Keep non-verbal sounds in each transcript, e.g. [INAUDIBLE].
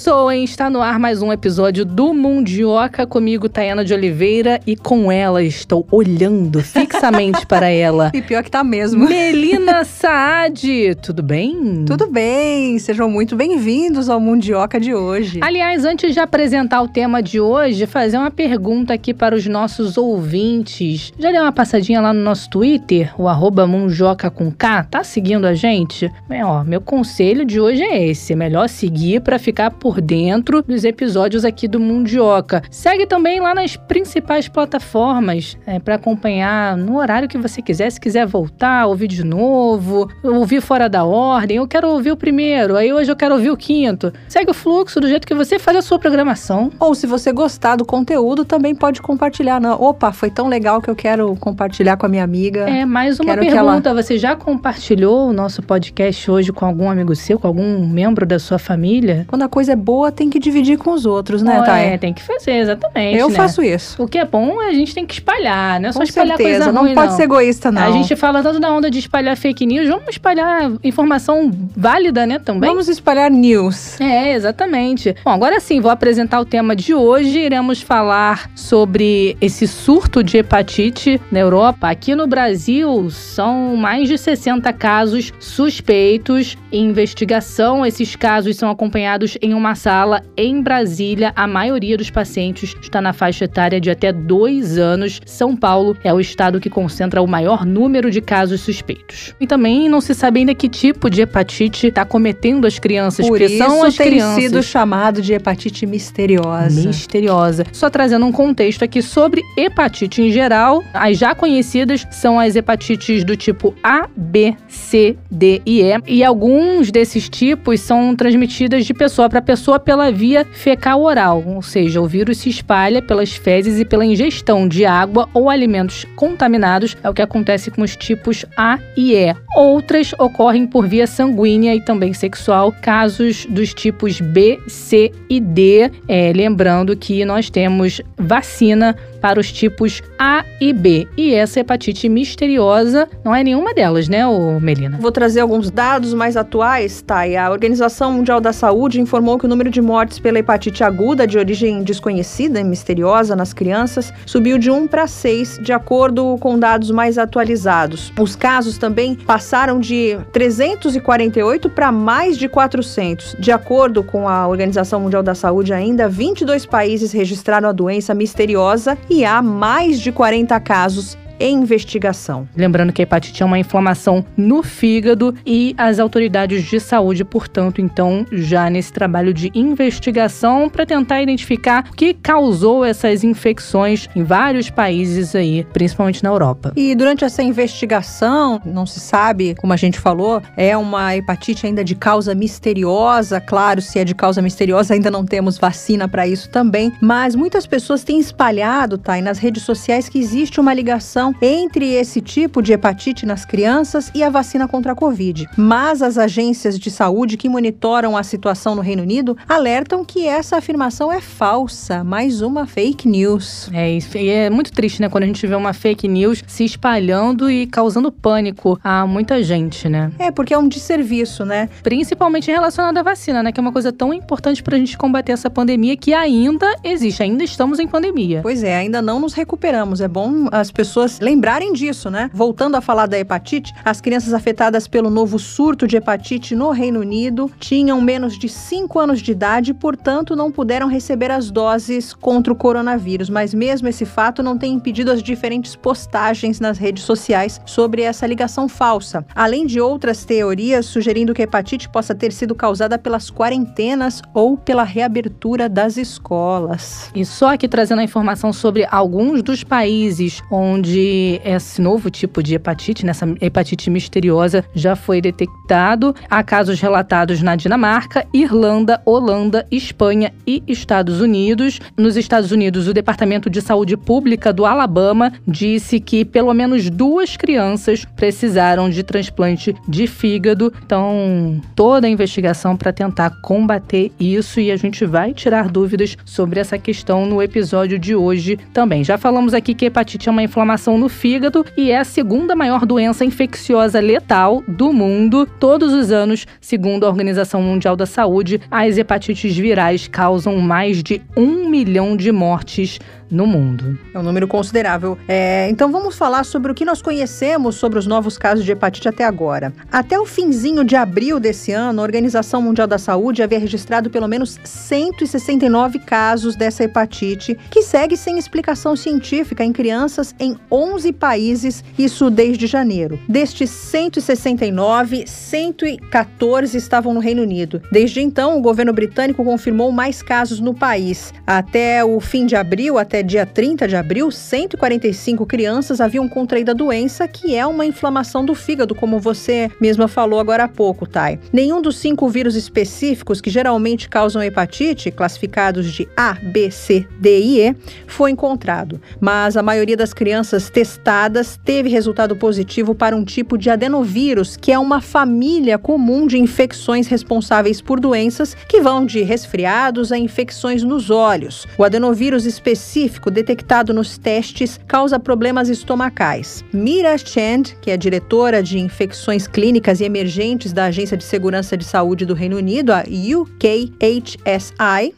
Começou, hein? Está no ar mais um episódio do Mundioca comigo, Tayana de Oliveira, e com ela estou olhando [LAUGHS] fixamente para ela. E pior que tá mesmo. Melina [LAUGHS] Saad, tudo bem? Tudo bem, sejam muito bem-vindos ao Mundioca de hoje. Aliás, antes de apresentar o tema de hoje, fazer uma pergunta aqui para os nossos ouvintes. Já deu uma passadinha lá no nosso Twitter, o arroba Mundioca com K? Tá seguindo a gente? Bem, ó, meu conselho de hoje é esse, é melhor seguir para ficar por dentro dos episódios aqui do Mundioca. Segue também lá nas principais plataformas é, para acompanhar no horário que você quiser. Se quiser voltar, ouvir de novo, ouvir fora da ordem. Eu quero ouvir o primeiro, aí hoje eu quero ouvir o quinto. Segue o fluxo do jeito que você faz a sua programação. Ou se você gostar do conteúdo, também pode compartilhar. Não, opa, foi tão legal que eu quero compartilhar com a minha amiga. É, mais uma Quero que pergunta. ela- Você já compartilhou o nosso podcast hoje com algum amigo seu, com algum membro da sua família? Quando a coisa é boa, tem que dividir com os outros, né, Não, Thay? é, tem que fazer, exatamente. Eu né? faço isso. O que é bom, a gente tem que espalhar, não é só Com espalhar certeza, coisa não ruim, pode ser egoísta, não. A gente fala tanto da onda de espalhar fake news, vamos espalhar informação válida, né, também? Vamos espalhar news. É, exatamente. Bom, agora sim, vou apresentar o tema de hoje. Iremos falar sobre esse surto de hepatite na Europa. Aqui no Brasil, são mais de 60 casos suspeitos em investigação. Esses casos são acompanhados em uma sala em Brasília. A maioria dos pacientes está na faixa etária de até dois anos. São Paulo é o estado que concentra o maior número de casos suspeitos. E também não se sabe ainda que tipo de hepatite está cometendo as crianças, Por porque isso são as tem crianças sido chamado de hepatite misteriosa. misteriosa. Só trazendo um contexto aqui sobre hepatite em geral, as já conhecidas são as hepatites do tipo A, B, C, D e E, e alguns desses tipos são transmitidas de pessoa para pessoa pela via fecal oral, ou seja, o vírus se espalha pelas fezes e pela ingestão de água ou alimentos contaminados, é o que acontece com os tipos A e E. Outras ocorrem por via sanguínea e também sexual, casos dos tipos B, C e D. É, lembrando que nós temos vacina para os tipos A e B. E essa hepatite misteriosa não é nenhuma delas, né, Melina? Vou trazer alguns dados mais atuais? E a Organização Mundial da Saúde informou que o número de mortes pela hepatite aguda de origem desconhecida e misteriosa nas crianças subiu de 1 para 6, de acordo com dados mais atualizados. Os casos também passaram de 348 para mais de 400. De acordo com a Organização Mundial da Saúde, ainda 22 países registraram a doença misteriosa e há mais de 40 casos em investigação. Lembrando que a hepatite é uma inflamação no fígado e as autoridades de saúde, portanto, então, já nesse trabalho de investigação para tentar identificar o que causou essas infecções em vários países aí, principalmente na Europa. E durante essa investigação, não se sabe, como a gente falou, é uma hepatite ainda de causa misteriosa. Claro, se é de causa misteriosa, ainda não temos vacina para isso também. Mas muitas pessoas têm espalhado, tá, e nas redes sociais que existe uma ligação entre esse tipo de hepatite nas crianças e a vacina contra a Covid. Mas as agências de saúde que monitoram a situação no Reino Unido alertam que essa afirmação é falsa. Mais uma fake news. É, isso, e é muito triste, né, quando a gente vê uma fake news se espalhando e causando pânico a muita gente, né? É, porque é um desserviço, né? Principalmente relacionado à vacina, né, que é uma coisa tão importante pra gente combater essa pandemia que ainda existe, ainda estamos em pandemia. Pois é, ainda não nos recuperamos. É bom as pessoas lembrarem disso, né? Voltando a falar da hepatite, as crianças afetadas pelo novo surto de hepatite no Reino Unido tinham menos de 5 anos de idade, portanto, não puderam receber as doses contra o coronavírus. Mas mesmo esse fato não tem impedido as diferentes postagens nas redes sociais sobre essa ligação falsa. Além de outras teorias sugerindo que a hepatite possa ter sido causada pelas quarentenas ou pela reabertura das escolas. E só aqui trazendo a informação sobre alguns dos países onde esse novo tipo de hepatite, nessa hepatite misteriosa, já foi detectado. Há casos relatados na Dinamarca, Irlanda, Holanda, Espanha e Estados Unidos. Nos Estados Unidos, o Departamento de Saúde Pública do Alabama disse que pelo menos duas crianças precisaram de transplante de fígado. Então, toda a investigação para tentar combater isso e a gente vai tirar dúvidas sobre essa questão no episódio de hoje também. Já falamos aqui que hepatite é uma inflamação no fígado e é a segunda maior doença infecciosa letal do mundo. Todos os anos, segundo a Organização Mundial da Saúde, as hepatites virais causam mais de um milhão de mortes no mundo. É um número considerável. É, então vamos falar sobre o que nós conhecemos sobre os novos casos de hepatite até agora. Até o finzinho de abril desse ano, a Organização Mundial da Saúde havia registrado pelo menos 169 casos dessa hepatite, que segue sem explicação científica em crianças em 11 países, isso desde janeiro. Destes 169, 114 estavam no Reino Unido. Desde então, o governo britânico confirmou mais casos no país. Até o fim de abril, até dia 30 de abril, 145 crianças haviam contraído a doença, que é uma inflamação do fígado, como você mesma falou agora há pouco, Thay. Nenhum dos cinco vírus específicos que geralmente causam hepatite, classificados de A, B, C, D e E, foi encontrado, mas a maioria das crianças testadas teve resultado positivo para um tipo de adenovírus, que é uma família comum de infecções responsáveis por doenças que vão de resfriados a infecções nos olhos. O adenovírus específico específico detectado nos testes causa problemas estomacais. Mira Chand, que é diretora de infecções clínicas e emergentes da Agência de Segurança de Saúde do Reino Unido, a UKHSI,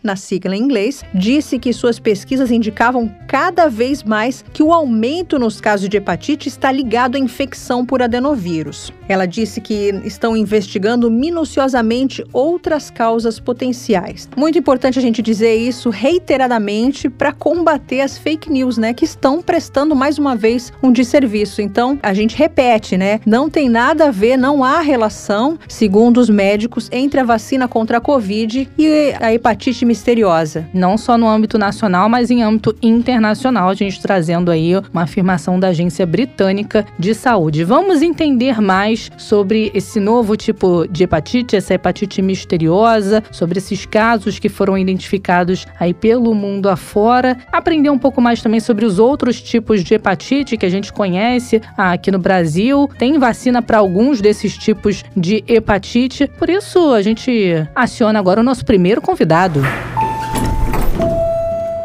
na sigla em inglês, disse que suas pesquisas indicavam cada vez mais que o aumento nos casos de hepatite está ligado à infecção por adenovírus. Ela disse que estão investigando minuciosamente outras causas potenciais. Muito importante a gente dizer isso reiteradamente para combater as fake news, né, que estão prestando mais uma vez um desserviço. Então, a gente repete, né, não tem nada a ver, não há relação, segundo os médicos, entre a vacina contra a Covid e a hepatite misteriosa. Não só no âmbito nacional, mas em âmbito internacional, a gente trazendo aí uma afirmação da Agência Britânica de Saúde. Vamos entender mais sobre esse novo tipo de hepatite, essa hepatite misteriosa, sobre esses casos que foram identificados aí pelo mundo afora aprender um pouco mais também sobre os outros tipos de hepatite que a gente conhece aqui no Brasil. Tem vacina para alguns desses tipos de hepatite. Por isso, a gente aciona agora o nosso primeiro convidado.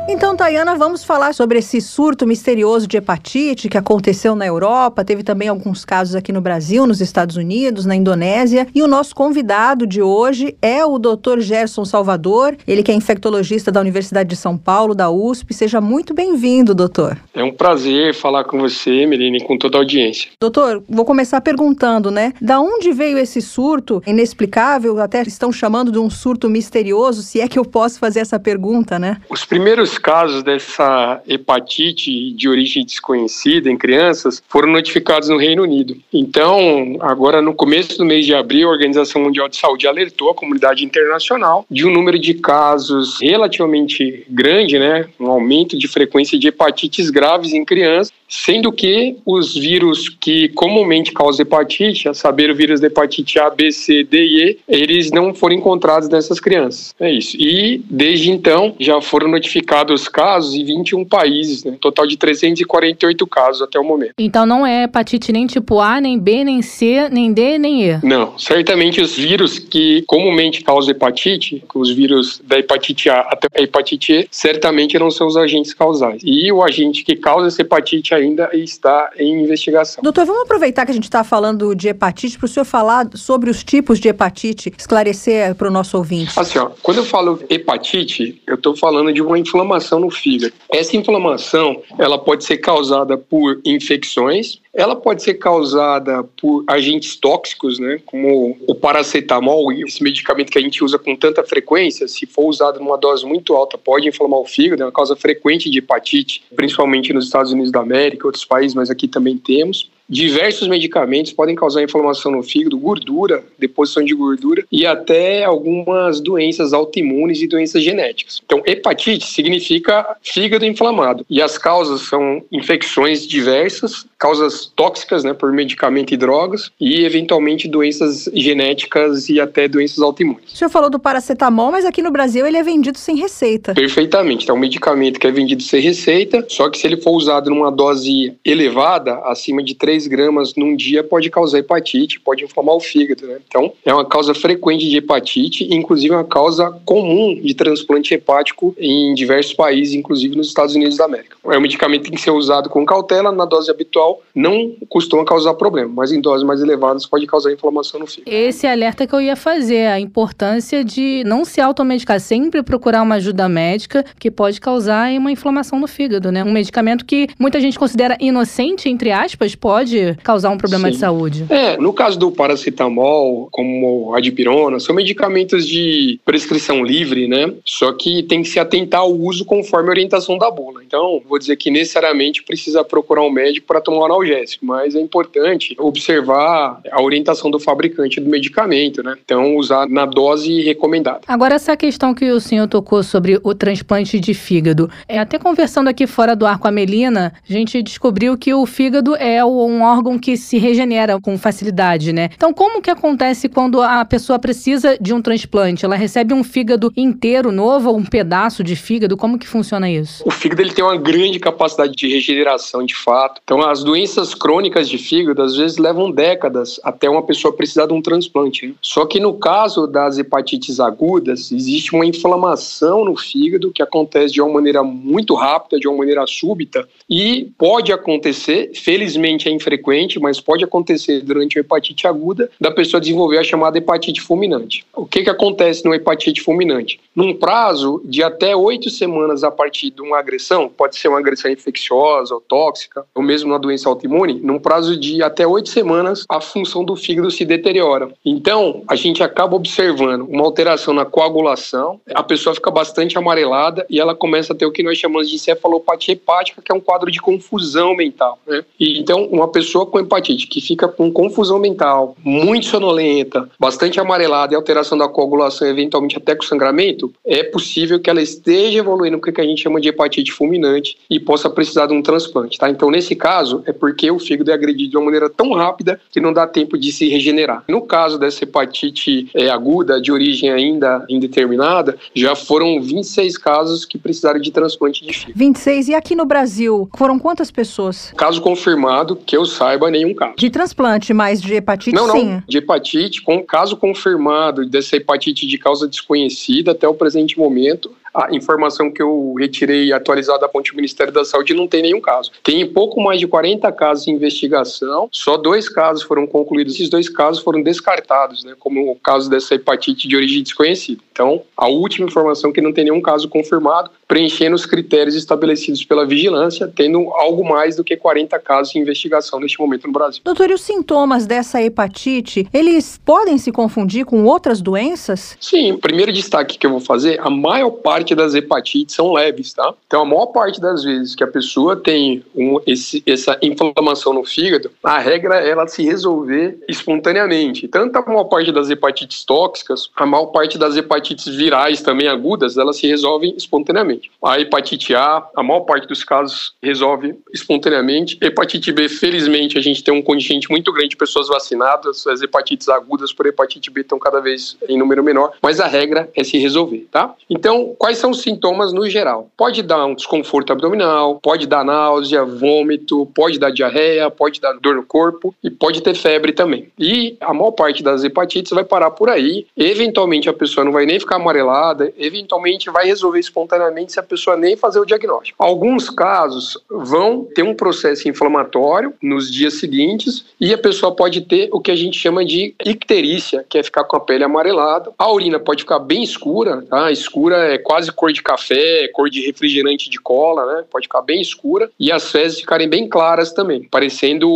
Então, Tayana, vamos falar sobre esse surto misterioso de hepatite que aconteceu na Europa, teve também alguns casos aqui no Brasil, nos Estados Unidos, na Indonésia. E o nosso convidado de hoje é o Dr. Gerson Salvador, ele que é infectologista da Universidade de São Paulo, da USP. Seja muito bem-vindo, doutor. É um prazer falar com você, Melina, e com toda a audiência. Doutor, vou começar perguntando, né? Da onde veio esse surto inexplicável? Até estão chamando de um surto misterioso, se é que eu posso fazer essa pergunta, né? Os primeiros casos dessa hepatite de origem desconhecida em crianças foram notificados no Reino Unido. Então, agora no começo do mês de abril, a Organização Mundial de Saúde alertou a comunidade internacional de um número de casos relativamente grande, né, um aumento de frequência de hepatites graves em crianças, sendo que os vírus que comumente causam hepatite, a saber, o vírus da hepatite A, B, C, D e E, eles não foram encontrados nessas crianças. É isso. E desde então já foram notificados casos em 21 países, né? total de 348 casos até o momento. Então não é hepatite nem tipo A, nem B, nem C, nem D, nem E? Não, certamente os vírus que comumente causam hepatite, os vírus da hepatite A até a hepatite E, certamente não são os agentes causais. E o agente que causa essa hepatite ainda está em investigação. Doutor, vamos aproveitar que a gente está falando de hepatite para o senhor falar sobre os tipos de hepatite, esclarecer para o nosso ouvinte. Assim, ó, quando eu falo hepatite, eu estou falando de uma inflamação inflamação no fígado. Essa inflamação, ela pode ser causada por infecções, ela pode ser causada por agentes tóxicos, né, como o paracetamol, esse medicamento que a gente usa com tanta frequência, se for usado numa dose muito alta, pode inflamar o fígado, é uma causa frequente de hepatite, principalmente nos Estados Unidos da América, outros países, mas aqui também temos. Diversos medicamentos podem causar inflamação no fígado, gordura, deposição de gordura e até algumas doenças autoimunes e doenças genéticas. Então, hepatite significa fígado inflamado e as causas são infecções diversas, causas tóxicas, né, por medicamento e drogas e eventualmente doenças genéticas e até doenças autoimunes. O senhor falou do paracetamol, mas aqui no Brasil ele é vendido sem receita. Perfeitamente. Então, é um medicamento que é vendido sem receita, só que se ele for usado numa dose elevada, acima de 3 10 gramas num dia pode causar hepatite, pode inflamar o fígado, né? Então, é uma causa frequente de hepatite, inclusive uma causa comum de transplante hepático em diversos países, inclusive nos Estados Unidos da América. É um medicamento que tem que ser usado com cautela, na dose habitual não costuma causar problema, mas em doses mais elevadas pode causar inflamação no fígado. Esse alerta que eu ia fazer, a importância de não se automedicar, sempre procurar uma ajuda médica, que pode causar uma inflamação no fígado, né? Um medicamento que muita gente considera inocente, entre aspas, pode causar um problema Sim. de saúde. É, no caso do paracetamol, como a dipirona, são medicamentos de prescrição livre, né? Só que tem que se atentar ao uso conforme a orientação da bula. Então, vou dizer que necessariamente precisa procurar um médico para tomar um analgésico, mas é importante observar a orientação do fabricante do medicamento, né? Então, usar na dose recomendada. Agora, essa questão que o senhor tocou sobre o transplante de fígado. É, até conversando aqui fora do ar com a Melina, a gente descobriu que o fígado é um órgão que se regenera com facilidade, né? Então, como que acontece quando a pessoa precisa de um transplante? Ela recebe um fígado inteiro novo ou um pedaço de fígado? Como que funciona isso? O fígado ele tem uma grande capacidade de regeneração, de fato. Então, as doenças crônicas de fígado às vezes levam décadas até uma pessoa precisar de um transplante. Só que no caso das hepatites agudas, existe uma inflamação no fígado que acontece de uma maneira muito rápida, de uma maneira súbita, e pode acontecer, felizmente é infrequente, mas pode acontecer durante a hepatite aguda, da pessoa desenvolver a chamada hepatite fulminante. O que, que acontece no hepatite fulminante? Num prazo de até oito semanas a partir de uma agressão, pode ser uma agressão infecciosa ou tóxica, ou mesmo uma doença autoimune, num prazo de até oito semanas, a função do fígado se deteriora. Então, a gente acaba observando uma alteração na coagulação, a pessoa fica bastante amarelada e ela começa a ter o que nós chamamos de encefalopatia hepática, que é um quadro de confusão mental. Né? E, então, uma pessoa com hepatite que fica com confusão mental, muito sonolenta, bastante amarelada e alteração da coagulação, eventualmente até com sangramento, é possível que ela esteja evoluindo o que a gente chama de hepatite fulminante e possa precisar de um transplante. Tá? Então, nesse caso, é porque o fígado é agredido de uma maneira tão rápida que não dá tempo de se regenerar. No caso dessa hepatite é, aguda, de origem ainda indeterminada, já foram 26 casos que precisaram de transplante de fígado. 26. E aqui no Brasil, foram quantas pessoas? Caso confirmado, que eu saiba, nenhum caso. De transplante, mas de hepatite, não, sim? Não, de hepatite, com caso confirmado dessa hepatite de causa desconhecida até o presente momento, a informação que eu retirei atualizada da fonte do Ministério da Saúde não tem nenhum caso. Tem pouco mais de 40 casos em investigação, só dois casos foram concluídos. Esses dois casos foram descartados, né, como o caso dessa hepatite de origem desconhecida. Então, a última informação é que não tem nenhum caso confirmado, preenchendo os critérios estabelecidos pela vigilância, tendo algo mais do que 40 casos em investigação neste momento no Brasil. Doutor, e os sintomas dessa hepatite, eles podem se confundir com outras doenças? Sim, o primeiro destaque que eu vou fazer, a maior parte das hepatites são leves, tá? Então, a maior parte das vezes que a pessoa tem um, esse, essa inflamação no fígado, a regra é ela se resolver espontaneamente. Tanto a maior parte das hepatites tóxicas, a maior parte das hepatites virais também agudas, elas se resolvem espontaneamente. A hepatite A, a maior parte dos casos resolve espontaneamente. Hepatite B, felizmente, a gente tem um contingente muito grande de pessoas vacinadas, as hepatites agudas por hepatite B estão cada vez em número menor, mas a regra é se resolver, tá? Então, quais são os sintomas no geral? Pode dar um desconforto abdominal, pode dar náusea, vômito, pode dar diarreia, pode dar dor no corpo e pode ter febre também. E a maior parte das hepatites vai parar por aí. Eventualmente a pessoa não vai nem ficar amarelada, eventualmente vai resolver espontaneamente se a pessoa nem fazer o diagnóstico. Alguns casos vão ter um processo inflamatório nos dias seguintes e a pessoa pode ter o que a gente chama de icterícia, que é ficar com a pele amarelada. A urina pode ficar bem escura, tá? Escura é quase cor de café, cor de refrigerante de cola, né? Pode ficar bem escura e as fezes ficarem bem claras também, parecendo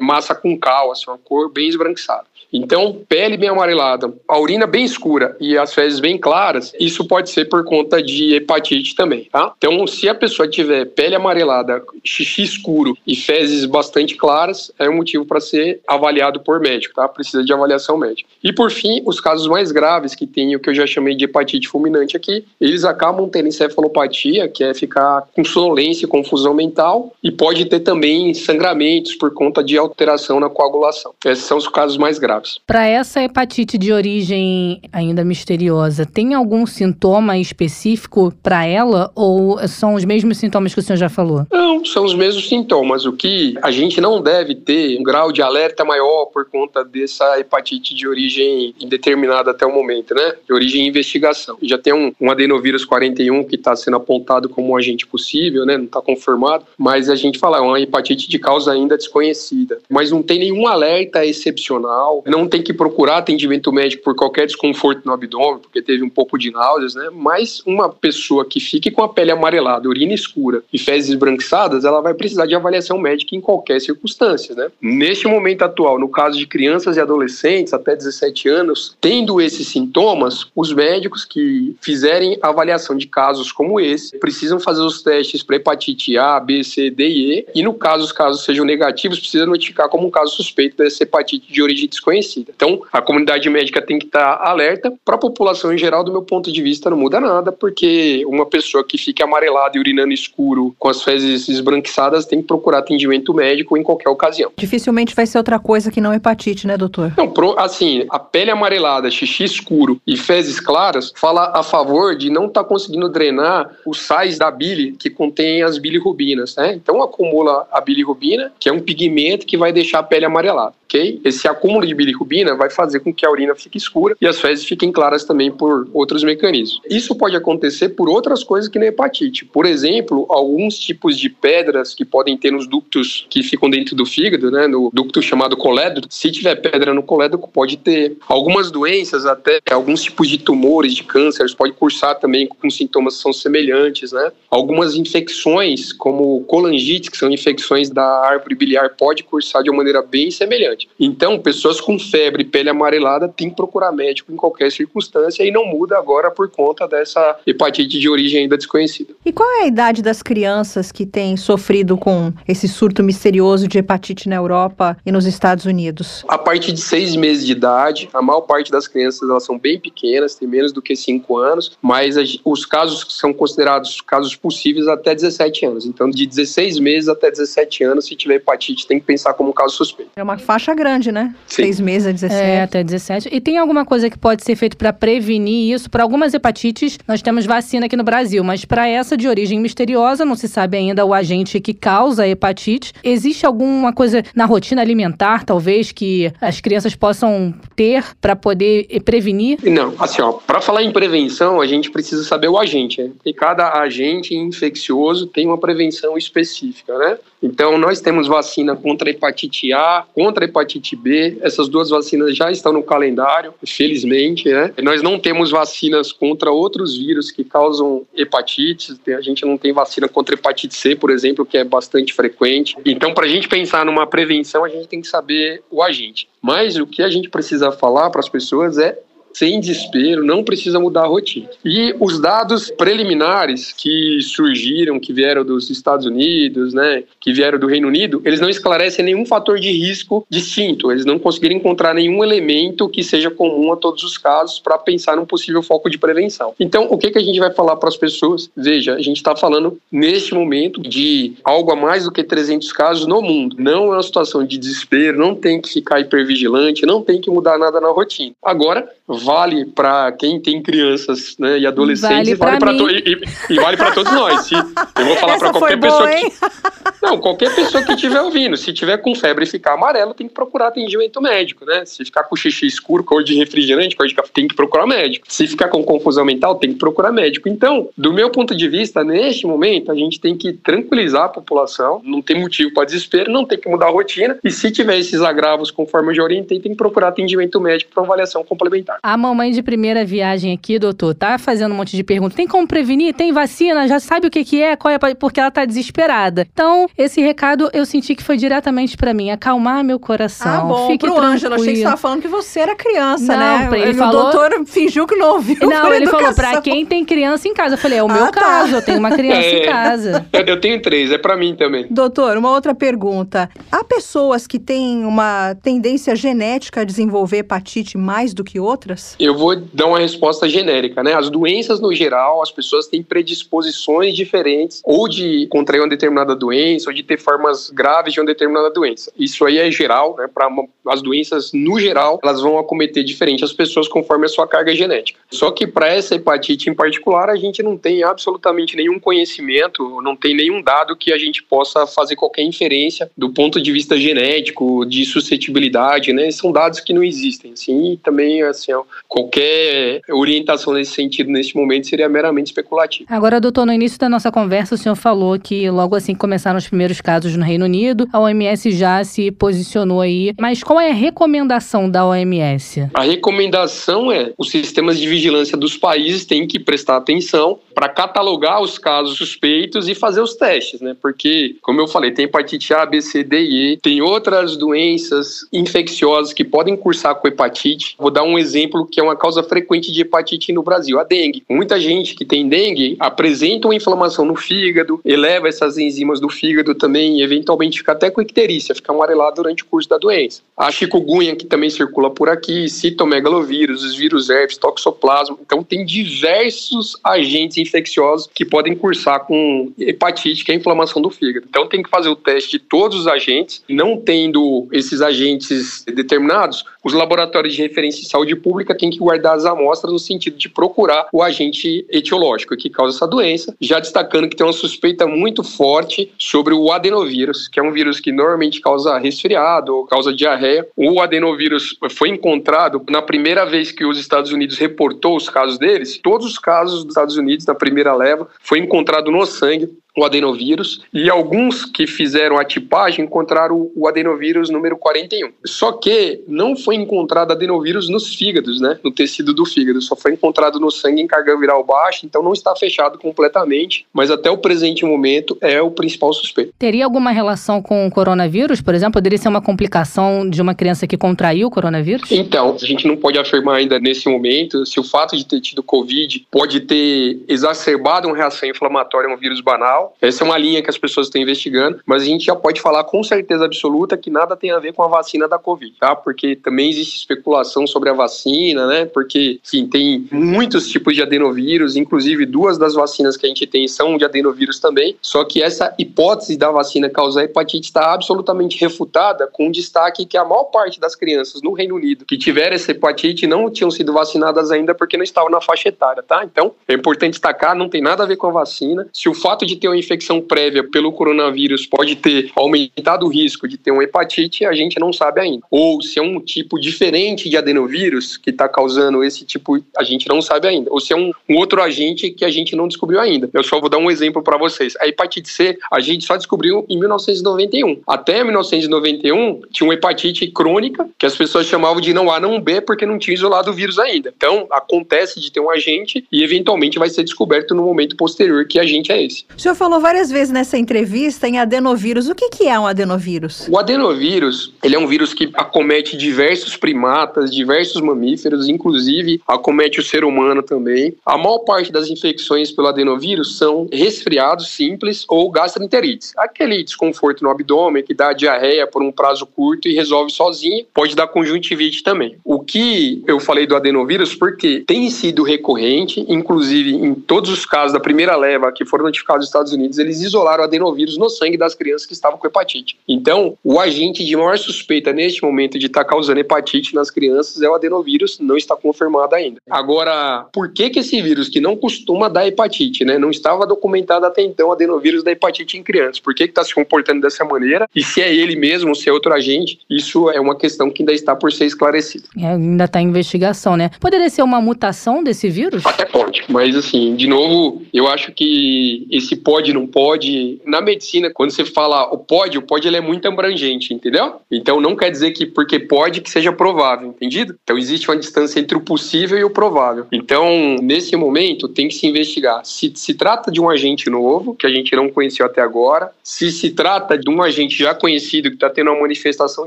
massa com cal, assim, uma cor bem esbranquiçada. Então, pele bem amarelada, a urina bem escura e as fezes bem claras, isso pode ser por conta de hepatite também, tá? Então, se a pessoa tiver pele amarelada, xixi escuro e fezes bastante claras, é um motivo para ser avaliado por médico, tá? Precisa de avaliação médica. E por fim, os casos mais graves que tem o que eu já chamei de hepatite fulminante aqui, eles acabam tendo encefalopatia, que é ficar com sonolência confusão mental, e pode ter também sangramentos por conta de alteração na coagulação. Esses são os casos mais graves. Para essa hepatite de origem ainda misteriosa, tem algum sintoma específico para ela ou são os mesmos sintomas que o senhor já falou? Não, são os mesmos sintomas. O que a gente não deve ter um grau de alerta maior por conta dessa hepatite de origem indeterminada até o momento, né? De origem investigação. Já tem um, um adenovírus 41 que está sendo apontado como um agente possível, né? Não está confirmado, mas a gente fala, é uma hepatite de causa ainda desconhecida. Mas não tem nenhum alerta excepcional, não tem que procurar atendimento médico por qualquer desconforto no abdômen, porque teve um pouco de náuseas, né? Mas uma pessoa que fique com a pele amarelada, urina escura e fezes esbranquiçadas, ela vai precisar de avaliação médica em qualquer circunstância, né? Neste momento atual, no caso de crianças e adolescentes até 17 anos, tendo esses sintomas, os médicos que fizerem avaliação de casos como esse precisam fazer os testes para hepatite A, B, C, D e E, e no caso os casos sejam negativos, precisa notificar como um caso suspeito dessa hepatite de origem desconhecida. Então, a comunidade médica tem que estar alerta. Para a população em geral, do meu ponto de vista, não muda nada, porque uma pessoa que fique amarelada e urinando escuro com as fezes esbranquiçadas tem que procurar atendimento médico em qualquer ocasião. Dificilmente vai ser outra coisa que não hepatite, né, doutor? Não, pro, assim, a pele amarelada, xixi escuro e fezes claras fala a favor de não estar tá conseguindo drenar os sais da bile que contém as bilirrubinas, né? Então acumula a bilirrubina, que é um pigmento que vai deixar a pele amarelada ok? Esse acúmulo de bilirrubina vai fazer com que a urina fique escura e as fezes fiquem claras também por outros mecanismos. Isso pode acontecer por outras coisas que na hepatite. Por exemplo, alguns tipos de pedras que podem ter nos ductos que ficam dentro do fígado, né, no ducto chamado colédoco. Se tiver pedra no colédoco, pode ter. Algumas doenças, até alguns tipos de tumores, de cânceres, pode cursar também com sintomas que são semelhantes, né? Algumas infecções, como colangite, que são infecções da árvore biliar, pode cursar de uma maneira bem semelhante. Então, pessoas com febre, pele amarelada, têm que procurar médico em qualquer circunstância e não muda agora por conta dessa hepatite de origem ainda desconhecida. E qual é a idade das crianças que têm sofrido com esse surto misterioso de hepatite na Europa e nos Estados Unidos? A partir de seis meses de idade, a maior parte das crianças elas são bem pequenas, têm menos do que cinco anos, mas os casos são considerados casos possíveis até 17 anos. Então, de 16 meses até 17 anos, se tiver hepatite, tem que pensar como um caso suspeito. É uma faixa faixa grande, né? Sim. Seis meses a 17. É, até 17. E tem alguma coisa que pode ser feito para prevenir isso? Para algumas hepatites, nós temos vacina aqui no Brasil, mas para essa de origem misteriosa, não se sabe ainda o agente que causa a hepatite. Existe alguma coisa na rotina alimentar, talvez, que as crianças possam ter para poder prevenir? Não, assim, ó, para falar em prevenção, a gente precisa saber o agente, né? E cada agente infeccioso tem uma prevenção específica, né? Então, nós temos vacina contra hepatite A, contra hepatite B. Essas duas vacinas já estão no calendário, felizmente, né? Nós não temos vacinas contra outros vírus que causam hepatites. A gente não tem vacina contra hepatite C, por exemplo, que é bastante frequente. Então, para a gente pensar numa prevenção, a gente tem que saber o agente. Mas o que a gente precisa falar para as pessoas é sem desespero, não precisa mudar a rotina. E os dados preliminares que surgiram, que vieram dos Estados Unidos, né, que vieram do Reino Unido, eles não esclarecem nenhum fator de risco distinto. Eles não conseguiram encontrar nenhum elemento que seja comum a todos os casos para pensar num possível foco de prevenção. Então, o que, que a gente vai falar para as pessoas? Veja, a gente está falando neste momento de algo a mais do que 300 casos no mundo. Não é uma situação de desespero, não tem que ficar hipervigilante, não tem que mudar nada na rotina. Agora, vale para quem tem crianças né, e adolescentes vale, para to e, e, vale para todos nós. Se, eu vou falar para qualquer pessoa boa, que não, qualquer pessoa que estiver ouvindo, se tiver com febre e ficar amarelo, tem que procurar atendimento médico, né? Se ficar com xixi escuro, cor de refrigerante, cor de café, tem que procurar médico. Se ficar com confusão mental, tem que procurar médico. Então, do meu ponto de vista, neste momento, a gente tem que tranquilizar a população, não tem motivo para desespero, não tem que mudar a rotina. E se tiver esses agravos, conforme eu já orientei, tem que procurar atendimento médico para avaliação complementar. A mamãe de primeira viagem aqui, doutor, tá fazendo um monte de perguntas. Tem como prevenir? Tem vacina? Já sabe o que, que é? Qual é? Porque ela tá desesperada. Então, esse recado eu senti que foi diretamente para mim, acalmar meu coração. Ah, bom, Fique pro Ângelo, achei que você tava falando que você era criança, não, né? Ele o falou... doutor fingiu que não ouviu. Não, ele falou para quem tem criança em casa. Eu falei, é o meu ah, tá. caso, eu tenho uma criança [LAUGHS] é, em casa. Eu tenho três, é para mim também. Doutor, uma outra pergunta. Há pessoas que têm uma tendência genética a desenvolver hepatite mais do que outras? Eu vou dar uma resposta genérica, né? As doenças no geral, as pessoas têm predisposições diferentes ou de contrair uma determinada doença ou de ter formas graves de uma determinada doença. Isso aí é geral, né? Para as doenças no geral, elas vão acometer diferente as pessoas conforme a sua carga genética. Só que para essa hepatite em particular, a gente não tem absolutamente nenhum conhecimento, não tem nenhum dado que a gente possa fazer qualquer inferência do ponto de vista genético, de suscetibilidade, né? São dados que não existem, assim, e também, assim, qualquer orientação nesse sentido, neste momento, seria meramente especulativa. Agora, doutor, no início da nossa conversa, o senhor falou que logo assim que começaram os primeiros casos no Reino Unido, a OMS já se posicionou aí. Mas qual é a recomendação da OMS? A recomendação é os sistemas de vigilância dos países têm que prestar atenção para catalogar os casos suspeitos e fazer os testes, né? Porque, como eu falei, tem hepatite A, B, C, D e E, tem outras doenças infecciosas que podem cursar com hepatite. Vou dar um exemplo que é uma causa frequente de hepatite no Brasil, a dengue. Muita gente que tem dengue apresenta uma inflamação no fígado, eleva essas enzimas do fígado também e eventualmente fica até com icterícia, fica amarelado durante o curso da doença. A chikungunya, que também circula por aqui, citomegalovírus, os vírus herpes, toxoplasma. Então, tem diversos agentes infecciosos que podem cursar com hepatite, que é a inflamação do fígado. Então tem que fazer o teste de todos os agentes, não tendo esses agentes determinados, os laboratórios de referência em saúde pública têm que guardar as amostras no sentido de procurar o agente etiológico que causa essa doença, já destacando que tem uma suspeita muito forte sobre o adenovírus, que é um vírus que normalmente causa resfriado ou causa diarreia. O adenovírus foi encontrado na primeira vez que os Estados Unidos reportou os casos deles, todos os casos dos Estados Unidos na primeira leva foi encontrado no sangue o adenovírus, e alguns que fizeram a tipagem encontraram o adenovírus número 41. Só que não foi encontrado adenovírus nos fígados, né, no tecido do fígado, só foi encontrado no sangue em carga viral baixa, então não está fechado completamente, mas até o presente momento é o principal suspeito. Teria alguma relação com o coronavírus, por exemplo? Poderia ser uma complicação de uma criança que contraiu o coronavírus? Então, a gente não pode afirmar ainda nesse momento se o fato de ter tido Covid pode ter exacerbado uma reação inflamatória a um vírus banal, essa é uma linha que as pessoas estão investigando, mas a gente já pode falar com certeza absoluta que nada tem a ver com a vacina da Covid, tá? Porque também existe especulação sobre a vacina, né? Porque, enfim, tem muitos tipos de adenovírus, inclusive duas das vacinas que a gente tem são de adenovírus também, só que essa hipótese da vacina causar hepatite está absolutamente refutada com o destaque que a maior parte das crianças no Reino Unido que tiveram essa hepatite não tinham sido vacinadas ainda porque não estavam na faixa etária, tá? Então, é importante destacar, não tem nada a ver com a vacina. Se o fato de ter uma infecção prévia pelo coronavírus pode ter aumentado o risco de ter uma hepatite, a gente não sabe ainda. Ou se é um tipo diferente de adenovírus que está causando esse tipo, a gente não sabe ainda. Ou se é um, um, outro agente que a gente não descobriu ainda. Eu só vou dar um exemplo para vocês. A hepatite C, a gente só descobriu em 1991. Até 1991, tinha uma hepatite crônica que as pessoas chamavam de não A, não B, porque não tinha isolado o vírus ainda. Então, acontece de ter um agente e eventualmente vai ser descoberto no momento posterior que agente é esse. O senhor falou várias vezes nessa entrevista em adenovírus. O que, que é um adenovírus? O adenovírus, ele é um vírus que acomete diversos primatas, diversos mamíferos, inclusive acomete o ser humano também. A maior parte das infecções pelo adenovírus são resfriados simples ou gastroenterites. Aquele desconforto no abdômen que dá diarreia por um prazo curto e resolve sozinho, pode dar conjuntivite também. O que eu falei do adenovírus porque tem sido recorrente, inclusive em todos os casos da primeira leva que foram notificados nos Estados Unidos, eles isolaram adenovírus no sangue das crianças que estavam com hepatite. Então, o agente de maior suspeita neste momento de estar tá causando hepatite nas crianças é o adenovírus, não está confirmado ainda. Agora, por que que esse vírus que não costuma dar hepatite, né, não estava documentado até então o adenovírus da hepatite em crianças? Por que que está se comportando dessa maneira? E se é ele mesmo, ou se é outro agente? Isso é uma questão que ainda está por ser esclarecida. É, ainda está em investigação, né? Poderia ser uma mutação desse vírus? Até pode, mas assim, de novo, eu acho que esse pode não pode. Na medicina, quando você fala o pode, o pode ele é muito abrangente, entendeu? Então não quer dizer que porque pode que seja provável, entendido? Então existe uma distância entre o possível e o provável. Então, nesse momento, tem que se investigar se se trata de um agente novo, que a gente não conheceu até agora, se se trata de um agente já conhecido que está tendo uma manifestação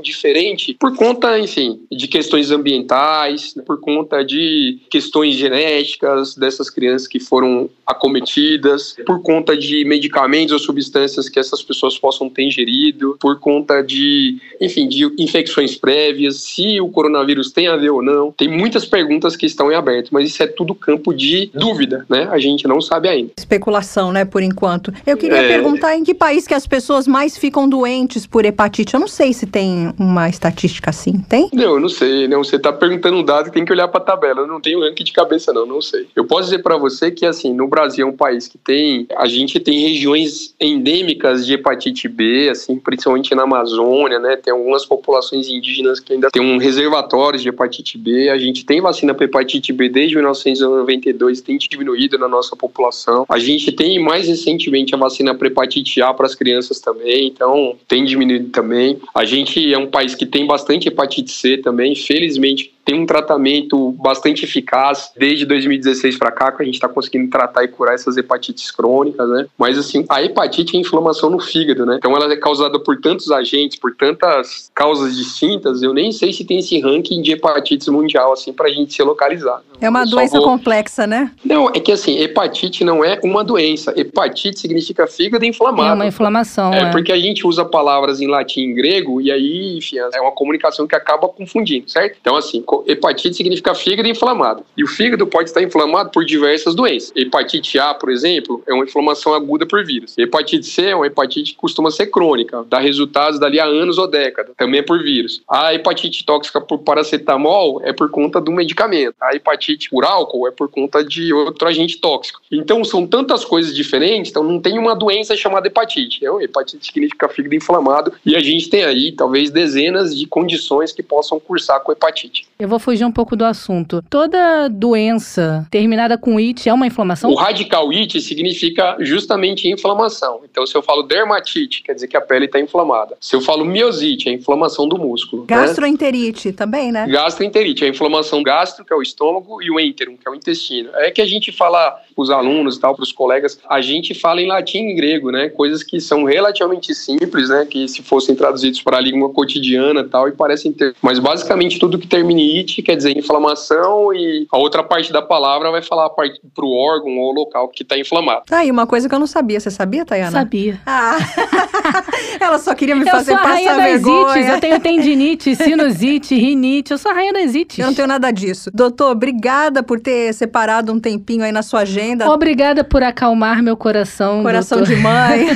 diferente por conta, enfim, de questões ambientais, por conta de questões genéticas dessas crianças que foram acometidas, por conta de medicamentos ou substâncias que essas pessoas possam ter ingerido, por conta de, enfim, de infecções prévias, se o coronavírus tem a ver ou não. Tem muitas perguntas que estão em aberto, mas isso é tudo campo de dúvida, né? A gente não sabe ainda. Especulação, né, por enquanto. Eu queria é... perguntar em que país que as pessoas mais ficam doentes por hepatite. Eu não sei se tem uma estatística assim, tem? Não, eu não sei. Não, você está perguntando um dado e tem que olhar para a tabela. Eu não tenho ranking de cabeça, não, não sei. Eu posso dizer para você que, assim, no Brasil é um país que tem. A gente tem regiões endêmicas de hepatite B, assim, principalmente na Amazônia, né? Tem algumas populações indígenas que ainda tem um reservatórios de hepatite B. A gente tem vacina para hepatite B desde 1992, tem diminuído na nossa população. A gente tem mais recentemente a vacina para hepatite A para as crianças também, então tem diminuído também. A gente é um país que tem bastante hepatite C também, felizmente tem um tratamento bastante eficaz desde 2016 para cá, que a gente está conseguindo tratar e curar essas hepatites crônicas, né? Mas assim, a hepatite é inflamação no fígado, né? Então ela é causada por tantos agentes, por tantas causas distintas, eu nem sei se tem esse ranking de hepatites mundial assim para a gente se localizar. É uma doença vou... complexa, né? Não, é que assim, hepatite não é uma doença. Hepatite significa fígado inflamado. É uma inflamação. É, é. porque a gente usa palavras em latim e grego e aí, enfim, é uma comunicação que acaba confundindo, certo? Então assim, hepatite significa fígado inflamado. E o fígado pode estar inflamado por diversas doenças. Hepatite A, por exemplo, é uma inflamação aguda por vírus. Hepatite C é uma hepatite que costuma ser crônica, dá resultados dali a anos ou décadas, também é por vírus. A hepatite tóxica por paracetamol é por conta do medicamento. A hepatite por álcool é por conta de outro agente tóxico. Então são tantas coisas diferentes, então não tem uma doença chamada hepatite. É, hepatite significa fígado inflamado e a gente tem aí talvez dezenas de condições que possam cursar com hepatite. Eu vou fugir um pouco do assunto. Toda doença terminada com it é uma inflamação? O radical it significa justamente inflamação. Então, se eu falo dermatite, quer dizer que a pele está inflamada. Se eu falo miosite, é a inflamação do músculo. Né? Gastroenterite né? também, né? Gastroenterite, é a inflamação gastro, que é o estômago, e o enterum, que é o intestino. É que a gente fala para os alunos e tal, para os colegas, a gente fala em latim e grego, né? Coisas que são relativamente simples, né? Que se fossem traduzidos para a língua cotidiana e tal, e parecem ter. Mas basicamente tudo que termina em it quer dizer inflamação e a outra parte da palavra vai falar para o órgão ou local que está inflamado. Tá, e uma coisa que eu não sabia. Você sabia, Tayana? Sabia. Ah, [LAUGHS] ela só queria me eu fazer passar vergonha. Ites, eu tenho tendinite, [LAUGHS] sinusite, rinite. Eu sou a rainha das ites. Eu não tenho nada disso. Doutor, obrigada por ter separado um tempinho aí na sua agenda. Obrigada por acalmar meu coração. Coração doutor. de mãe.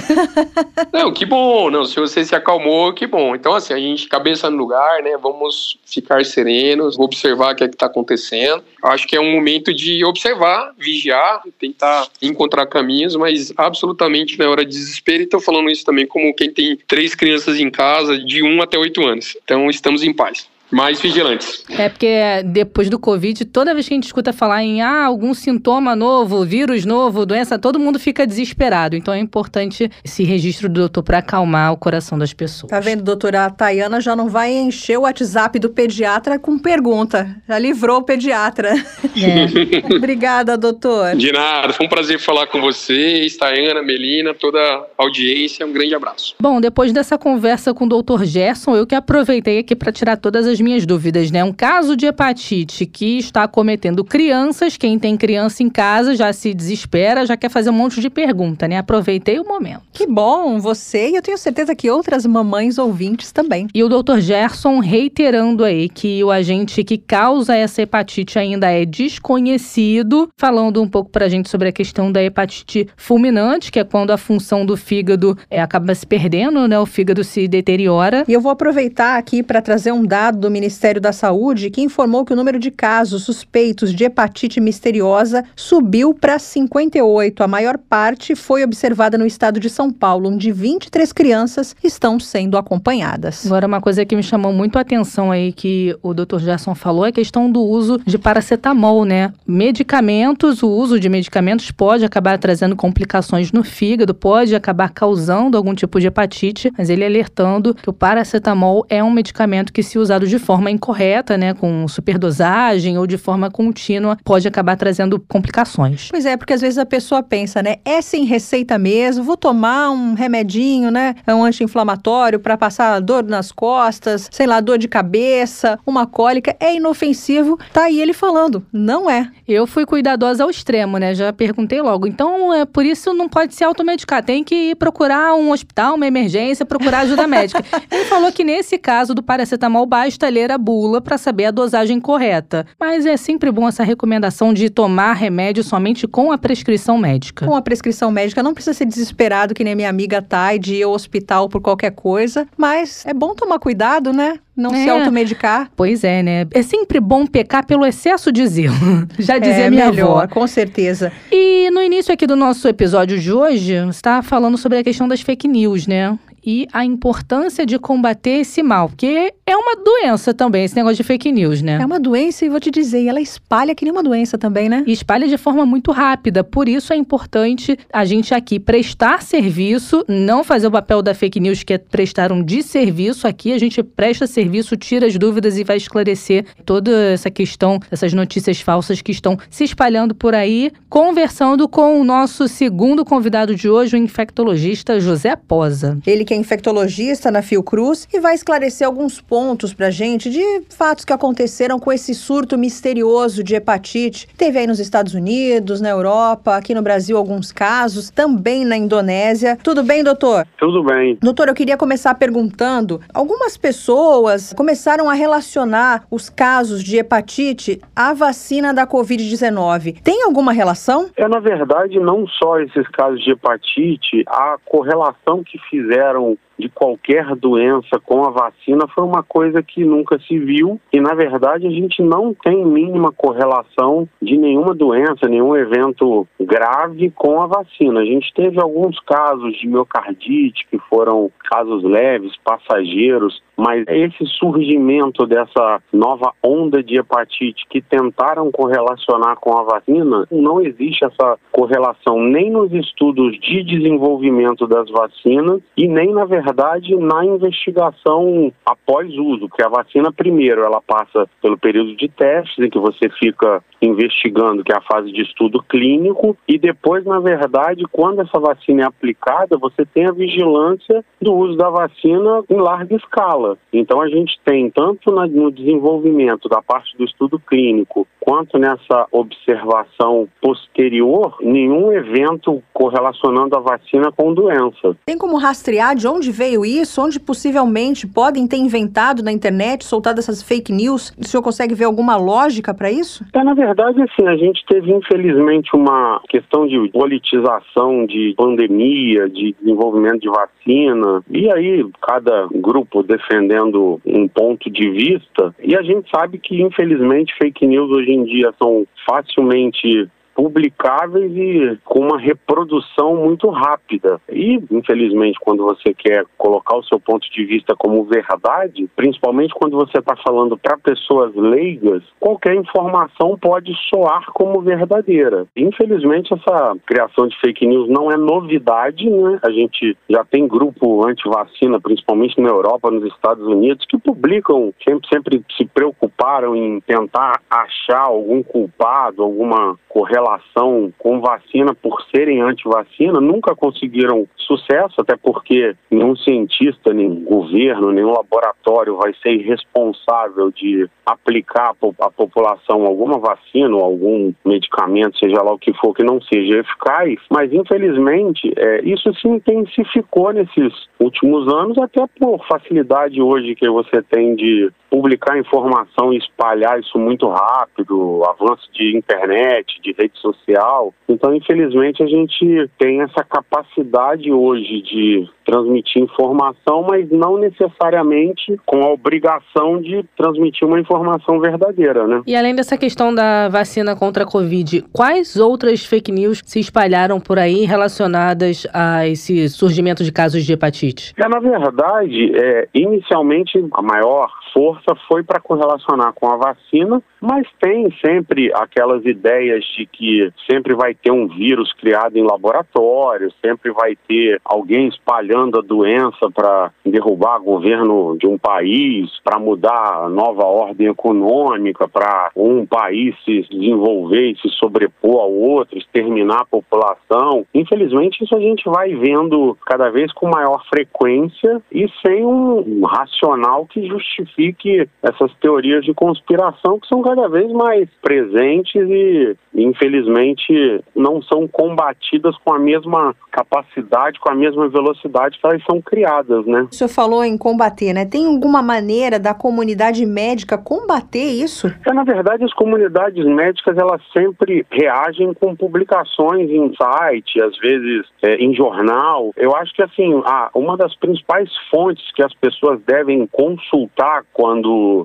[LAUGHS] não, que bom. Não, se você se acalmou, que bom. Então, assim, a gente, cabeça no lugar, né? Vamos ficar serenos, observar o que é que está acontecendo. Acho que é um momento de observar, vigiar, tentar encontrar caminhos, mas absolutamente na hora de desespero. E estou falando isso também como quem tem três crianças em casa de 1 até 8 anos. Então estamos em paz mais vigilantes. É porque depois do Covid, toda vez que a gente escuta falar em ah, algum sintoma novo, vírus novo, doença, todo mundo fica desesperado. Então é importante esse registro do doutor para acalmar o coração das pessoas. Tá vendo, doutora? A Tayana já não vai encher o WhatsApp do pediatra com pergunta. Já livrou o pediatra. É. [LAUGHS] Obrigada, doutor. De nada, foi um prazer falar com vocês, Tayana, Melina, toda a audiência. Um grande abraço. Bom, depois dessa conversa com o doutor Gerson, eu que aproveitei aqui para tirar todas as minhas dúvidas, né? Um caso de hepatite que está cometendo crianças, quem tem criança em casa já se desespera, já quer fazer um monte de pergunta, né? Aproveitei o momento. Que bom, você e eu tenho certeza que outras mamães ouvintes também. E o Dr. Gerson reiterando aí que o agente que causa essa hepatite ainda é desconhecido, falando um pouco pra gente sobre a questão da hepatite fulminante, que é quando a função do fígado é, acaba se perdendo, né? O fígado se deteriora. E eu vou aproveitar aqui para trazer um dado Ministério da Saúde que informou que o número de casos suspeitos de hepatite misteriosa subiu para 58. A maior parte foi observada no estado de São Paulo, onde 23 crianças estão sendo acompanhadas. Agora, uma coisa que me chamou muito a atenção aí que o Dr. Gerson falou é a questão do uso de paracetamol, né? Medicamentos, o uso de medicamentos pode acabar trazendo complicações no fígado, pode acabar causando algum tipo de hepatite, mas ele alertando que o paracetamol é um medicamento que, se usado de forma incorreta, né, com superdosagem ou de forma contínua, pode acabar trazendo complicações. Pois é, porque às vezes a pessoa pensa, né, é sem receita mesmo, vou tomar um remedinho, né, é um anti-inflamatório para passar dor nas costas, sei lá, dor de cabeça, uma cólica, é inofensivo. Tá aí ele falando, não é. Eu fui cuidadosa ao extremo, né? Já perguntei logo. Então, é por isso não pode se automedicar, tem que ir procurar um hospital, uma emergência, procurar ajuda médica. [LAUGHS] Ele falou que nesse caso do paracetamol basta ler a bula para saber a dosagem correta. Mas é sempre bom essa recomendação de tomar remédio somente com a prescrição médica. Com a prescrição médica, não precisa ser desesperado que nem minha amiga tá e de ir ao hospital por qualquer coisa, mas é bom tomar cuidado, né? Não é. se automedicar. Pois é, né? É sempre bom pecar pelo excesso de zelo. [LAUGHS] Já dizia é, minha melhor, avó. com certeza. E no início aqui do nosso episódio de hoje, você está falando sobre a questão das fake news, né? E a importância de combater esse mal, porque é uma doença também, esse negócio de fake news, né? É uma doença e vou te dizer, ela espalha que nem uma doença também, né? E espalha de forma muito rápida, por isso é importante a gente aqui prestar serviço, não fazer o papel da fake news que é prestar um desserviço aqui, a gente presta serviço, tira as dúvidas e vai esclarecer toda essa questão, essas notícias falsas que estão se espalhando por aí, conversando com o nosso segundo convidado de hoje, o infectologista José Posa. Ele que é infectologista na Fiocruz e vai esclarecer alguns pontos pra gente de fatos que aconteceram com esse surto misterioso de hepatite. Teve aí nos Estados Unidos, na Europa, aqui no Brasil alguns casos, também na Indonésia. Tudo bem, doutor? Tudo bem. Doutor, eu queria começar perguntando: algumas pessoas começaram a relacionar os casos de hepatite à vacina da Covid-19. Tem alguma relação? É, na verdade, não só esses casos de hepatite, a correlação que fizeram eram de qualquer doença com a vacina foi uma coisa que nunca se viu e, na verdade, a gente não tem mínima correlação de nenhuma doença, nenhum evento grave com a vacina. A gente teve alguns casos de miocardite que foram casos leves, passageiros, mas esse surgimento dessa nova onda de hepatite que tentaram correlacionar com a vacina, não existe essa correlação nem nos estudos de desenvolvimento das vacinas e nem, na verdade, na investigação após uso, porque a vacina, primeiro, ela passa pelo período de testes, em que você fica investigando, que é a fase de estudo clínico, e depois, na verdade, quando essa vacina é aplicada, você tem a vigilância do uso da vacina em larga escala. Então, a gente tem, tanto no desenvolvimento da parte do estudo clínico, quanto nessa observação posterior, nenhum evento correlacionando a vacina com doença. Tem como rastrear de onde veio isso? Onde possivelmente podem ter inventado na internet, soltado essas fake news? O senhor consegue ver alguma lógica para isso? É, na verdade, assim, a gente teve infelizmente uma questão de politização de pandemia, de desenvolvimento de vacina, e aí cada grupo defendendo um ponto de vista, e a gente sabe que infelizmente fake news hoje em dia são facilmente publicáveis e com uma reprodução muito rápida. E, infelizmente, quando você quer colocar o seu ponto de vista como verdade, principalmente quando você está falando para pessoas leigas, qualquer informação pode soar como verdadeira. Infelizmente, essa criação de fake news não é novidade, né? A gente já tem grupo anti-vacina, principalmente na Europa, nos Estados Unidos, que publicam, sempre, sempre se preocuparam em tentar achar algum culpado, alguma correlação relação com vacina por serem anti-vacina nunca conseguiram sucesso, até porque nenhum cientista, nenhum governo, nenhum laboratório vai ser responsável de aplicar à população alguma vacina ou algum medicamento, seja lá o que for, que não seja eficaz. Mas, infelizmente, é, isso se intensificou nesses últimos anos, até por facilidade hoje que você tem de publicar informação e espalhar isso muito rápido, avanço de internet, de rede social. Então, infelizmente, a gente tem essa capacidade hoje de transmitir informação, mas não necessariamente com a obrigação de transmitir uma informação verdadeira, né? E além dessa questão da vacina contra a Covid, quais outras fake news se espalharam por aí relacionadas a esse surgimento de casos de hepatite? É, na verdade, é, inicialmente, a maior força força foi para correlacionar com a vacina, mas tem sempre aquelas ideias de que sempre vai ter um vírus criado em laboratório, sempre vai ter alguém espalhando a doença para derrubar o governo de um país, para mudar a nova ordem econômica, para um país se desenvolver e se sobrepor ao outro, exterminar a população. Infelizmente, isso a gente vai vendo cada vez com maior frequência e sem um racional que justifique essas teorias de conspiração que são cada vez mais presentes e, infelizmente, não são combatidas com a mesma capacidade, com a mesma velocidade que elas são criadas, né? O senhor falou em combater, né? Tem alguma maneira da comunidade médica combater isso? É, na verdade, as comunidades médicas, elas sempre reagem com publicações em site, às vezes é, em jornal. Eu acho que, assim, a, uma das principais fontes que as pessoas devem consultar quando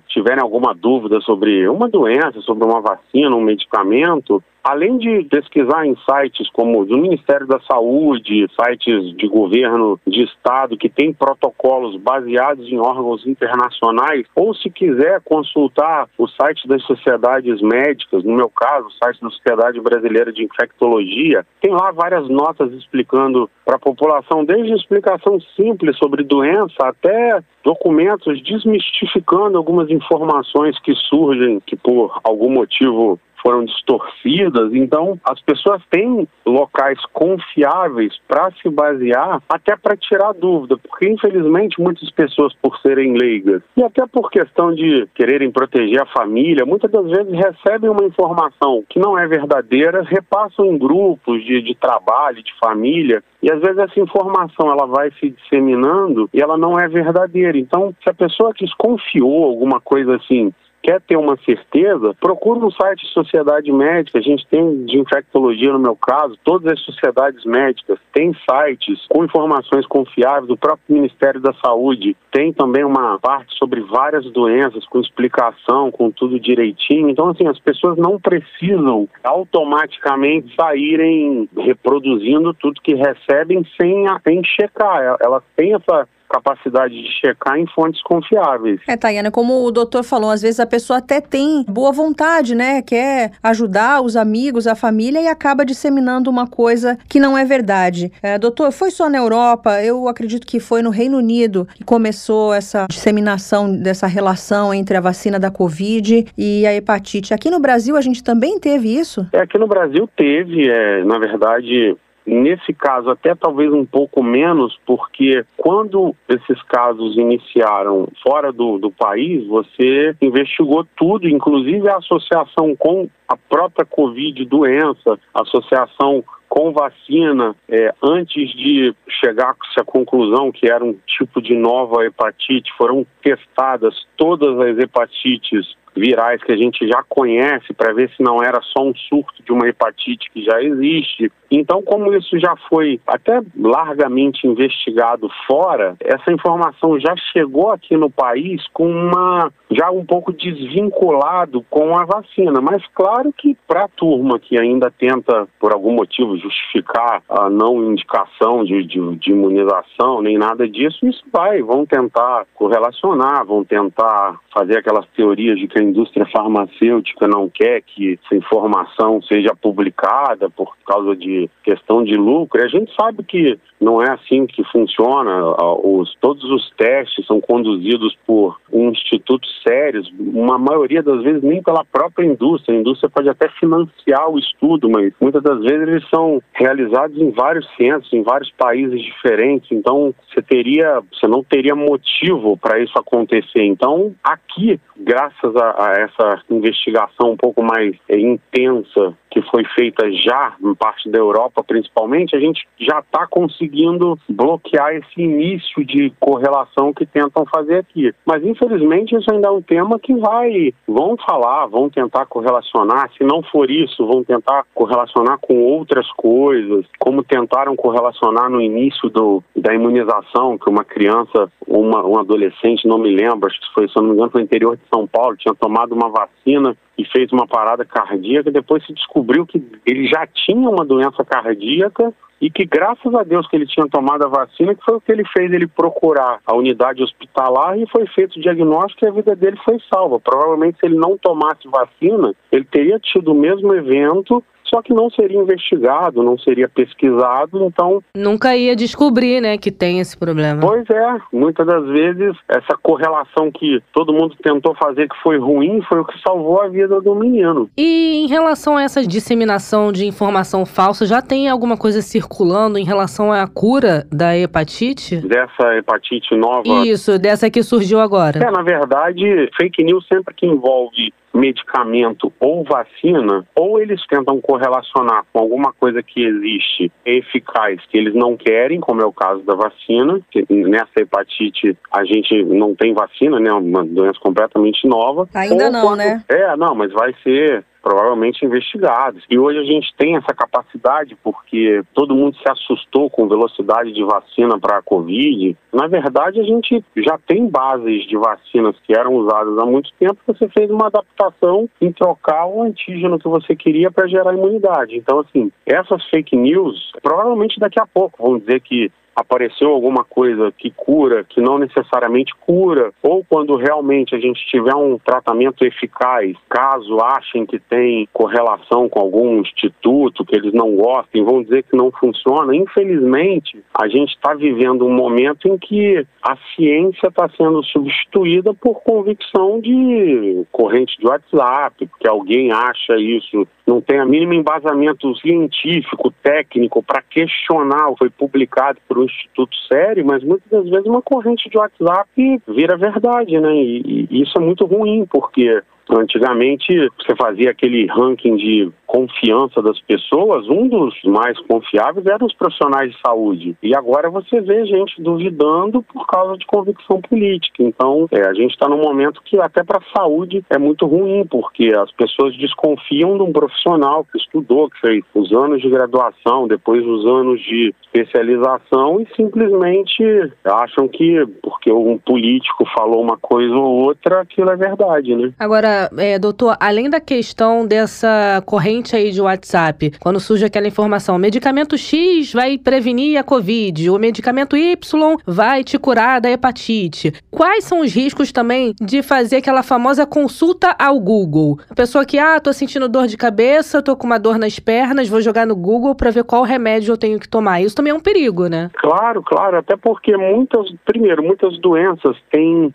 tiverem alguma dúvida sobre uma doença, sobre uma vacina, um medicamento, além de pesquisar em sites como do Ministério da Saúde, sites de governo de estado que tem protocolos baseados em órgãos internacionais, ou se quiser consultar o site das sociedades médicas, no meu caso, o site da Sociedade Brasileira de Infectologia, tem lá várias notas explicando para a população, desde explicação simples sobre doença até documentos desmistificando algumas informações que surgem que por algum motivo foram distorcidas. Então, as pessoas têm locais confiáveis para se basear, até para tirar dúvida, porque infelizmente muitas pessoas, por serem leigas e até por questão de quererem proteger a família, muitas das vezes recebem uma informação que não é verdadeira, repassam em grupos de, de trabalho, de família, e às vezes essa informação ela vai se disseminando e ela não é verdadeira. Então, se a pessoa desconfiou alguma coisa assim quer ter uma certeza, procura no site de Sociedade Médica. A gente tem de infectologia no meu caso, todas as sociedades médicas têm sites com informações confiáveis do próprio Ministério da Saúde. Tem também uma parte sobre várias doenças com explicação, com tudo direitinho. Então, assim, as pessoas não precisam automaticamente saírem reproduzindo tudo que recebem sem, sem checar. Elas têm essa capacidade de checar em fontes confiáveis. É, Tayana, como o doutor falou, às vezes a pessoa até tem boa vontade, né? Quer ajudar os amigos, a família e acaba disseminando uma coisa que não é verdade. É, doutor, foi só na Europa? Eu acredito que foi no Reino Unido que começou essa disseminação dessa relação entre a vacina da Covid e a hepatite. Aqui no Brasil a gente também teve isso? É, aqui no Brasil teve, é, na verdade, Nesse caso, até talvez um pouco menos, porque quando esses casos iniciaram fora do, do país, você investigou tudo, inclusive a associação com a própria Covid doença, associação com vacina, é, antes de chegar à conclusão que era um tipo de nova hepatite, foram testadas todas as hepatites virais que a gente já conhece para ver se não era só um surto de uma hepatite que já existe. Então, como isso já foi até largamente investigado fora, essa informação já chegou aqui no país com uma já um pouco desvinculado com a vacina. Mas claro que para a turma que ainda tenta por algum motivo justificar a não indicação de, de, de imunização nem nada disso, isso vai, vão tentar correlacionar, vão tentar fazer aquelas teorias de que a indústria farmacêutica não quer que essa informação seja publicada por causa de questão de lucro. A gente sabe que não é assim que funciona. Os, todos os testes são conduzidos por institutos sérios, uma maioria das vezes nem pela própria indústria. A indústria pode até financiar o estudo, mas muitas das vezes eles são realizados em vários centros, em vários países diferentes. Então, você teria, você não teria motivo para isso acontecer. Então, aqui, graças a, a, essa investigação um pouco mais é, intensa que foi feita já em parte da Europa, principalmente, a gente já está conseguindo bloquear esse início de correlação que tentam fazer aqui. Mas infelizmente isso ainda é um tema que vai, vão falar, vão tentar correlacionar. Se não for isso, vão tentar correlacionar com outras coisas, como tentaram correlacionar no início do, da imunização, que uma criança, uma, um adolescente, não me lembro, acho que foi, se não me engano, foi no interior de São Paulo, tinha tomado uma vacina e fez uma parada cardíaca, depois se descobriu que ele já tinha uma doença cardíaca e que graças a Deus que ele tinha tomado a vacina, que foi o que ele fez ele procurar a unidade hospitalar e foi feito o diagnóstico e a vida dele foi salva. Provavelmente se ele não tomasse vacina, ele teria tido o mesmo evento só que não seria investigado, não seria pesquisado, então. Nunca ia descobrir, né, que tem esse problema. Pois é, muitas das vezes essa correlação que todo mundo tentou fazer que foi ruim foi o que salvou a vida do menino. E em relação a essa disseminação de informação falsa, já tem alguma coisa circulando em relação à cura da hepatite? Dessa hepatite nova? Isso, dessa que surgiu agora. É, na verdade, fake news sempre que envolve medicamento ou vacina, ou eles tentam correlacionar com alguma coisa que existe eficaz que eles não querem, como é o caso da vacina, que nessa hepatite a gente não tem vacina, né? Uma doença completamente nova. Ainda não, quando... né? É, não, mas vai ser provavelmente investigados. E hoje a gente tem essa capacidade porque todo mundo se assustou com velocidade de vacina para a Covid. Na verdade, a gente já tem bases de vacinas que eram usadas há muito tempo. Você fez uma adaptação em trocar o antígeno que você queria para gerar imunidade. Então, assim, essas fake news, provavelmente daqui a pouco vão dizer que apareceu alguma coisa que cura, que não necessariamente cura, ou quando realmente a gente tiver um tratamento eficaz, caso achem que tem correlação com algum instituto, que eles não gostem, vão dizer que não funciona. Infelizmente, a gente está vivendo um momento em que a ciência está sendo substituída por convicção de corrente de WhatsApp, porque alguém acha isso, não tem a mínimo embasamento científico, técnico para questionar, foi publicado por um instituto sério, mas muitas das vezes uma corrente de WhatsApp vira verdade, né? E, e isso é muito ruim, porque Antigamente, você fazia aquele ranking de confiança das pessoas, um dos mais confiáveis eram os profissionais de saúde. E agora você vê gente duvidando por causa de convicção política. Então, é, a gente está num momento que até para a saúde é muito ruim, porque as pessoas desconfiam de um profissional que estudou, que fez os anos de graduação, depois os anos de especialização e simplesmente acham que porque um político falou uma coisa ou outra, aquilo é verdade, né? Agora, é, doutor, além da questão dessa corrente aí de WhatsApp, quando surge aquela informação, medicamento X vai prevenir a Covid, o medicamento Y vai te curar da hepatite. Quais são os riscos também de fazer aquela famosa consulta ao Google? A pessoa que, ah, tô sentindo dor de cabeça, tô com uma dor nas pernas, vou jogar no Google para ver qual remédio eu tenho que tomar. Isso também é um perigo, né? Claro, claro, até porque muitas, primeiro, muitas doenças têm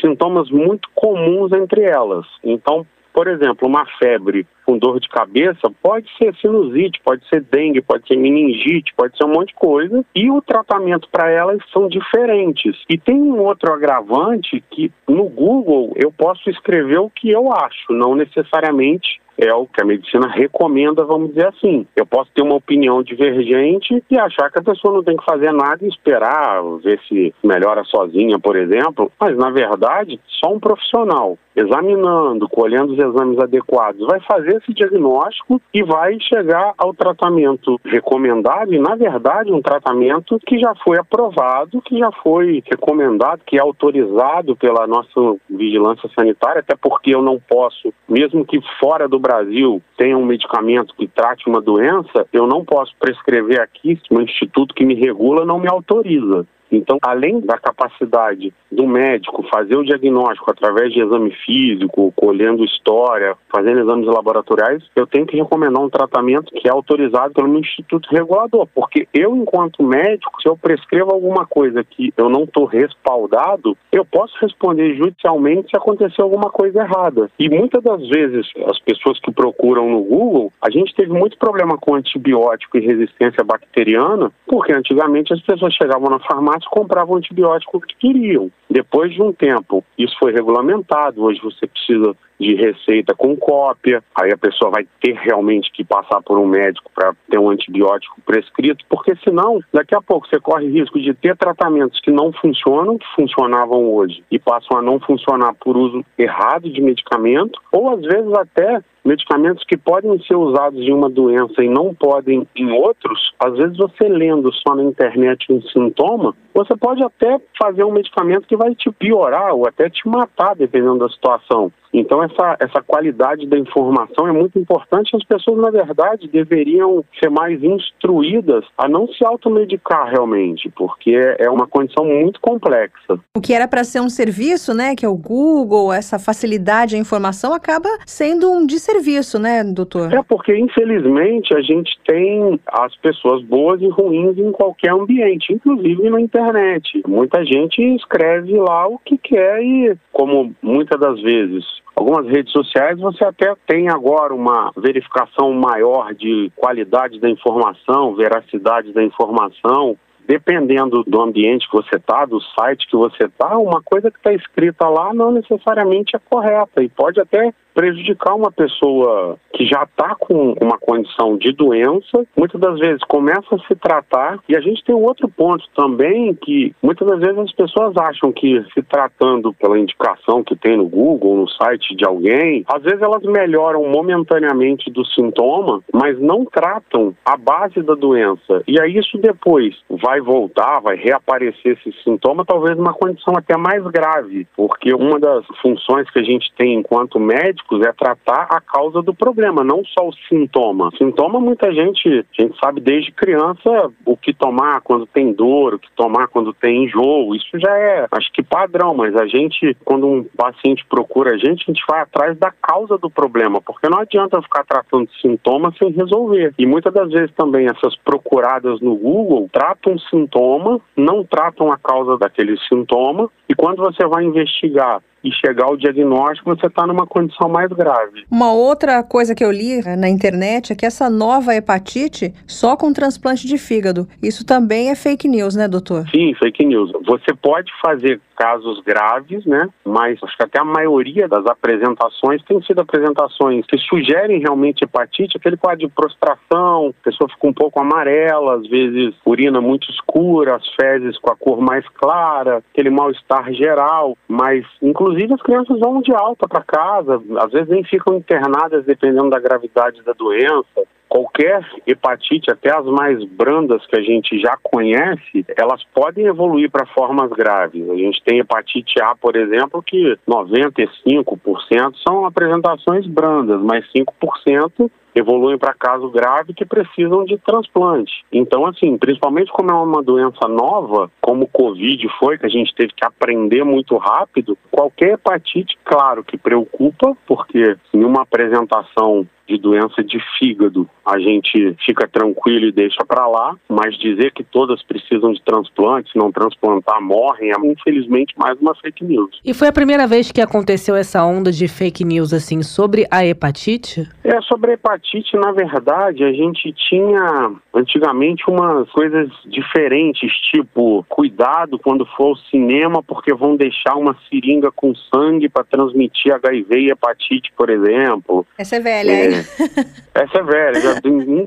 sintomas muito comuns entre elas. Então, por exemplo, uma febre com dor de cabeça pode ser sinusite, pode ser dengue, pode ser meningite, pode ser um monte de coisa. E o tratamento para elas são diferentes. E tem um outro agravante que no Google eu posso escrever o que eu acho, não necessariamente é o que a medicina recomenda, vamos dizer assim. Eu posso ter uma opinião divergente e achar que a pessoa não tem que fazer nada e esperar ver se melhora sozinha, por exemplo, mas na verdade, só um profissional examinando, colhendo os exames adequados, vai fazer esse diagnóstico e vai chegar ao tratamento recomendado e, na verdade, um tratamento que já foi aprovado, que já foi recomendado, que é autorizado pela nossa vigilância sanitária, até porque eu não posso, mesmo que fora do Brasil tenha um medicamento que trate uma doença, eu não posso prescrever aqui se um instituto que me regula não me autoriza. Então, além da capacidade do médico fazer o diagnóstico através de exame físico, colhendo história, fazendo exames laboratoriais, eu tenho que recomendar um tratamento que é autorizado pelo instituto regulador, porque eu, enquanto médico, se eu prescrevo alguma coisa que eu não estou respaldado, eu posso responder judicialmente se acontecer alguma coisa errada. E muitas das vezes, as pessoas que procuram no Google, a gente teve muito problema com antibiótico e resistência bacteriana, porque antigamente as pessoas chegavam na farmácia farmácia compravam o antibiótico que queriam. Depois de um tempo, isso foi regulamentado. Hoje você precisa de receita com cópia, aí a pessoa vai ter realmente que passar por um médico para ter um antibiótico prescrito, porque senão, daqui a pouco você corre risco de ter tratamentos que não funcionam, que funcionavam hoje, e passam a não funcionar por uso errado de medicamento, ou às vezes até medicamentos que podem ser usados em uma doença e não podem em outros, às vezes você lendo só na internet um sintoma, você pode até fazer um medicamento que vai te piorar ou até te matar, dependendo da situação. Então, essa, essa qualidade da informação é muito importante. As pessoas, na verdade, deveriam ser mais instruídas a não se automedicar realmente, porque é uma condição muito complexa. O que era para ser um serviço, né, que é o Google, essa facilidade à informação, acaba sendo um desserviço, né, doutor? É porque, infelizmente, a gente tem as pessoas boas e ruins em qualquer ambiente, inclusive na internet. Muita gente escreve lá o que quer e, como muitas das vezes algumas redes sociais você até tem agora uma verificação maior de qualidade da informação, veracidade da informação. Dependendo do ambiente que você está, do site que você está, uma coisa que está escrita lá não necessariamente é correta e pode até prejudicar uma pessoa que já está com uma condição de doença, muitas das vezes começa a se tratar. E a gente tem um outro ponto também que muitas das vezes as pessoas acham que se tratando pela indicação que tem no Google, no site de alguém, às vezes elas melhoram momentaneamente do sintoma, mas não tratam a base da doença. E aí isso depois vai voltar, vai reaparecer esse sintoma, talvez numa condição até mais grave, porque uma das funções que a gente tem enquanto médico é tratar a causa do problema, não só o sintoma. Sintoma, muita gente, a gente sabe desde criança o que tomar quando tem dor, o que tomar quando tem enjoo. Isso já é, acho que padrão, mas a gente, quando um paciente procura a gente, a gente vai atrás da causa do problema, porque não adianta ficar tratando sintomas sem resolver. E muitas das vezes também essas procuradas no Google tratam sintoma, não tratam a causa daquele sintoma, e quando você vai investigar e chegar ao diagnóstico, você está numa condição mais grave. Uma outra coisa que eu li eh, na internet é que essa nova hepatite só com transplante de fígado. Isso também é fake news, né, doutor? Sim, fake news. Você pode fazer casos graves, né? Mas acho que até a maioria das apresentações tem sido apresentações que sugerem realmente hepatite, aquele quadro de prostração, a pessoa fica um pouco amarela, às vezes urina muito escura, as fezes com a cor mais clara, aquele mal-estar geral, mas inclusive as crianças vão de alta para casa, às vezes nem ficam internadas dependendo da gravidade da doença qualquer hepatite, até as mais brandas que a gente já conhece, elas podem evoluir para formas graves. A gente tem hepatite A, por exemplo, que 95% são apresentações brandas, mas 5% evoluem para caso grave que precisam de transplante. Então, assim, principalmente como é uma doença nova, como o Covid foi, que a gente teve que aprender muito rápido, qualquer hepatite, claro que preocupa, porque em uma apresentação de doença de fígado, a gente fica tranquilo e deixa para lá, mas dizer que todas precisam de transplante, se não transplantar morrem, é infelizmente mais uma fake news. E foi a primeira vez que aconteceu essa onda de fake news assim sobre a hepatite? É, sobre a hepatite, na verdade, a gente tinha antigamente umas coisas diferentes, tipo, cuidado quando for ao cinema porque vão deixar uma seringa com sangue para transmitir HIV e hepatite, por exemplo. Essa é velha, é, [LAUGHS] essa é velha. Já,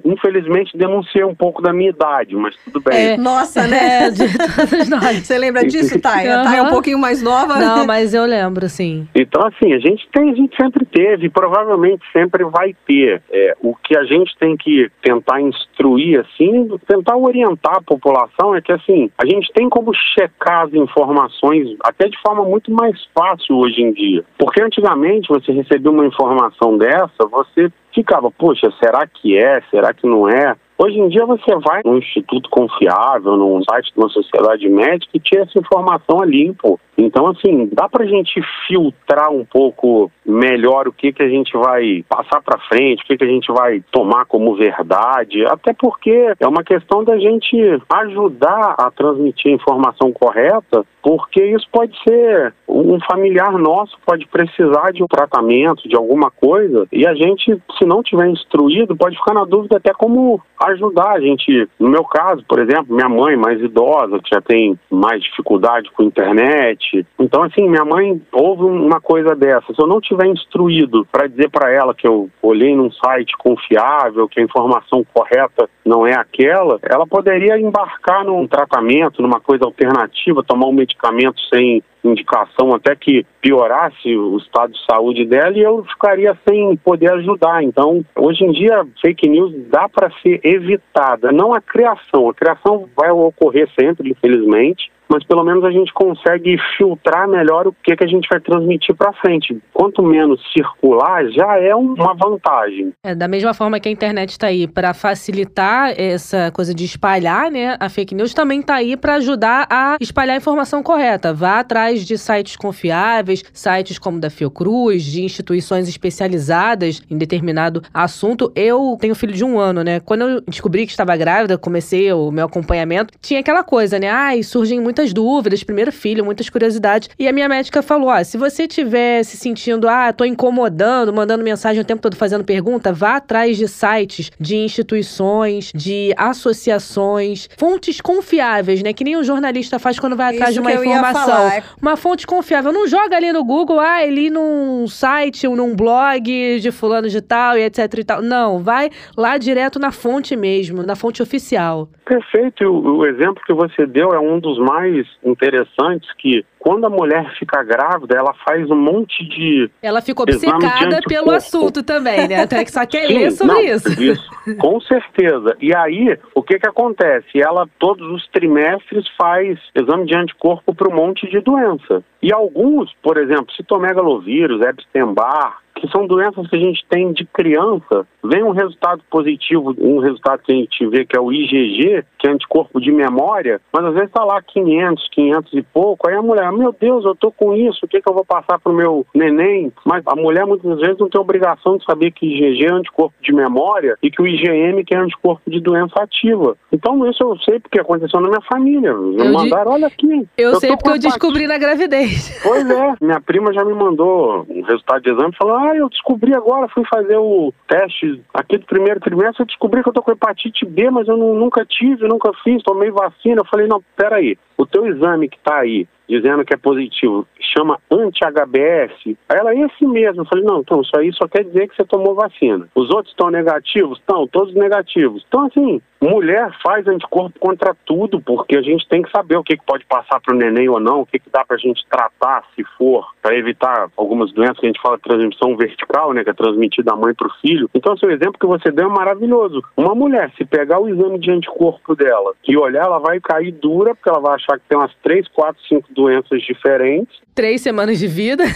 infelizmente denunciei um pouco da minha idade, mas tudo bem. É, nossa, né? [LAUGHS] De todos nós. Você lembra disso, Thay? Uhum. Thay é um pouquinho mais nova. Não, mas eu lembro, sim. Então, assim, a gente tem, a gente sempre teve, e provavelmente sempre vai ter. É, o que a gente tem que tentar instruir, assim, tentar orientar a população é que, assim, a gente tem como checar as informações até de forma muito mais fácil hoje em dia. Porque antigamente você recebia uma informação dessa, você ficava, poxa, será que é? Será que não é? Hoje em dia você vai num instituto confiável, num site de uma sociedade médica e tira essa informação ali, pô. Então, assim, dá pra gente filtrar um pouco melhor o que, que a gente vai passar para frente, o que, que a gente vai tomar como verdade, até porque é uma questão da gente ajudar a transmitir a informação correta, porque isso pode ser um familiar nosso pode precisar de um tratamento, de alguma coisa, e a gente, se não tiver instruído, pode ficar na dúvida até como ajudar a gente. No meu caso, por exemplo, minha mãe mais idosa, que já tem mais dificuldade com a Então, assim, minha mãe ouve uma coisa dessa. Se eu não tiver instruído para dizer para ela que eu olhei num site confiável, que a informação correta não é aquela, ela poderia embarcar num tratamento, numa coisa alternativa, tomar um medicamento sem indicação até que piorasse o estado de saúde dela e eu ficaria sem poder ajudar. Então, hoje em dia, fake news dá para ser evitada, não a criação. A criação vai ocorrer sempre, infelizmente, mas pelo menos a gente consegue filtrar melhor o que, que a gente vai transmitir para frente. Quanto menos circular, já é uma vantagem. É, da mesma forma que a internet está aí para facilitar essa coisa de espalhar, né, a fake news também está aí para ajudar a espalhar a informação correta. Vá atrás de sites confiáveis, sites como da Fiocruz, de instituições especializadas em determinado assunto. Eu tenho filho de um ano, né? Quando eu descobri que estava grávida, comecei o meu acompanhamento, tinha aquela coisa, né? Ai, surgem muitas dúvidas, primeiro filho, muitas curiosidades. E a minha médica falou: ó, se você estiver se sentindo, ah, tô incomodando, mandando mensagem o tempo todo fazendo pergunta, vá atrás de sites, de instituições, de associações, fontes confiáveis, né? Que nem o jornalista faz quando vai atrás Isso de uma informação. falar. Uma fonte confiável. Não joga ali no Google, ah, ali num site ou num blog de fulano de tal e etc e tal. Não, vai lá direto na fonte mesmo, na fonte oficial. Perfeito. E O, o exemplo que você deu é um dos mais interessantes que quando a mulher fica grávida, ela faz um monte de Ela de obcecada pelo assunto também, né? Até que só quer Sim, ler sobre não, isso. Com certeza. E aí, o que que acontece? Ela, todos os trimestres, faz exame de anticorpo para um monte de doença. E alguns, por exemplo, citomegalovírus, Epstein-Barr, que são doenças que a gente tem de criança, vem um resultado positivo, um resultado que a gente vê que é o IgG, que é anticorpo de memória, mas às vezes está lá 500, 500 e pouco, aí a mulher, meu Deus, eu tô com isso, o que que eu vou passar pro meu neném? Mas a mulher muitas vezes não tem obrigação de saber que IgG é anticorpo de memória e que o IgM que é anticorpo de doença ativa. Então isso eu sei porque aconteceu na minha família. Me Eu mandaram, olha aqui. Eu, sei tô porque eu descobri na gravidez. Pois é, minha prima já me mandou um resultado de exame falou: Ah, eu descobri agora, fui fazer o teste aqui do primeiro trimestre, eu descobri que eu tô com hepatite B, mas eu nu- nunca tive, nunca fiz, tomei vacina. Eu falei, não, peraí, o teu exame que tá aí, dizendo que é positivo, chama anti-HBS. Ela, esse mesmo. Eu falei, não, então, isso aí só quer dizer que você tomou vacina. Os outros estão negativos? Estão, todos negativos. Então, assim, mulher faz anticorpo contra tudo, porque a gente tem que saber o que, que pode passar para o neném ou não, o que, que dá para a gente tratar, se for, para evitar algumas doenças que a gente fala transmissão vertical, né, que é transmitida da mãe para o filho. Então, assim, o exemplo que você deu é maravilhoso. Uma mulher, se pegar o exame de anticorpo dela e olhar, ela vai cair dura, porque ela vai achar que tem umas 3, 4, 5 doenças diferentes. Três semanas de vida. [LAUGHS]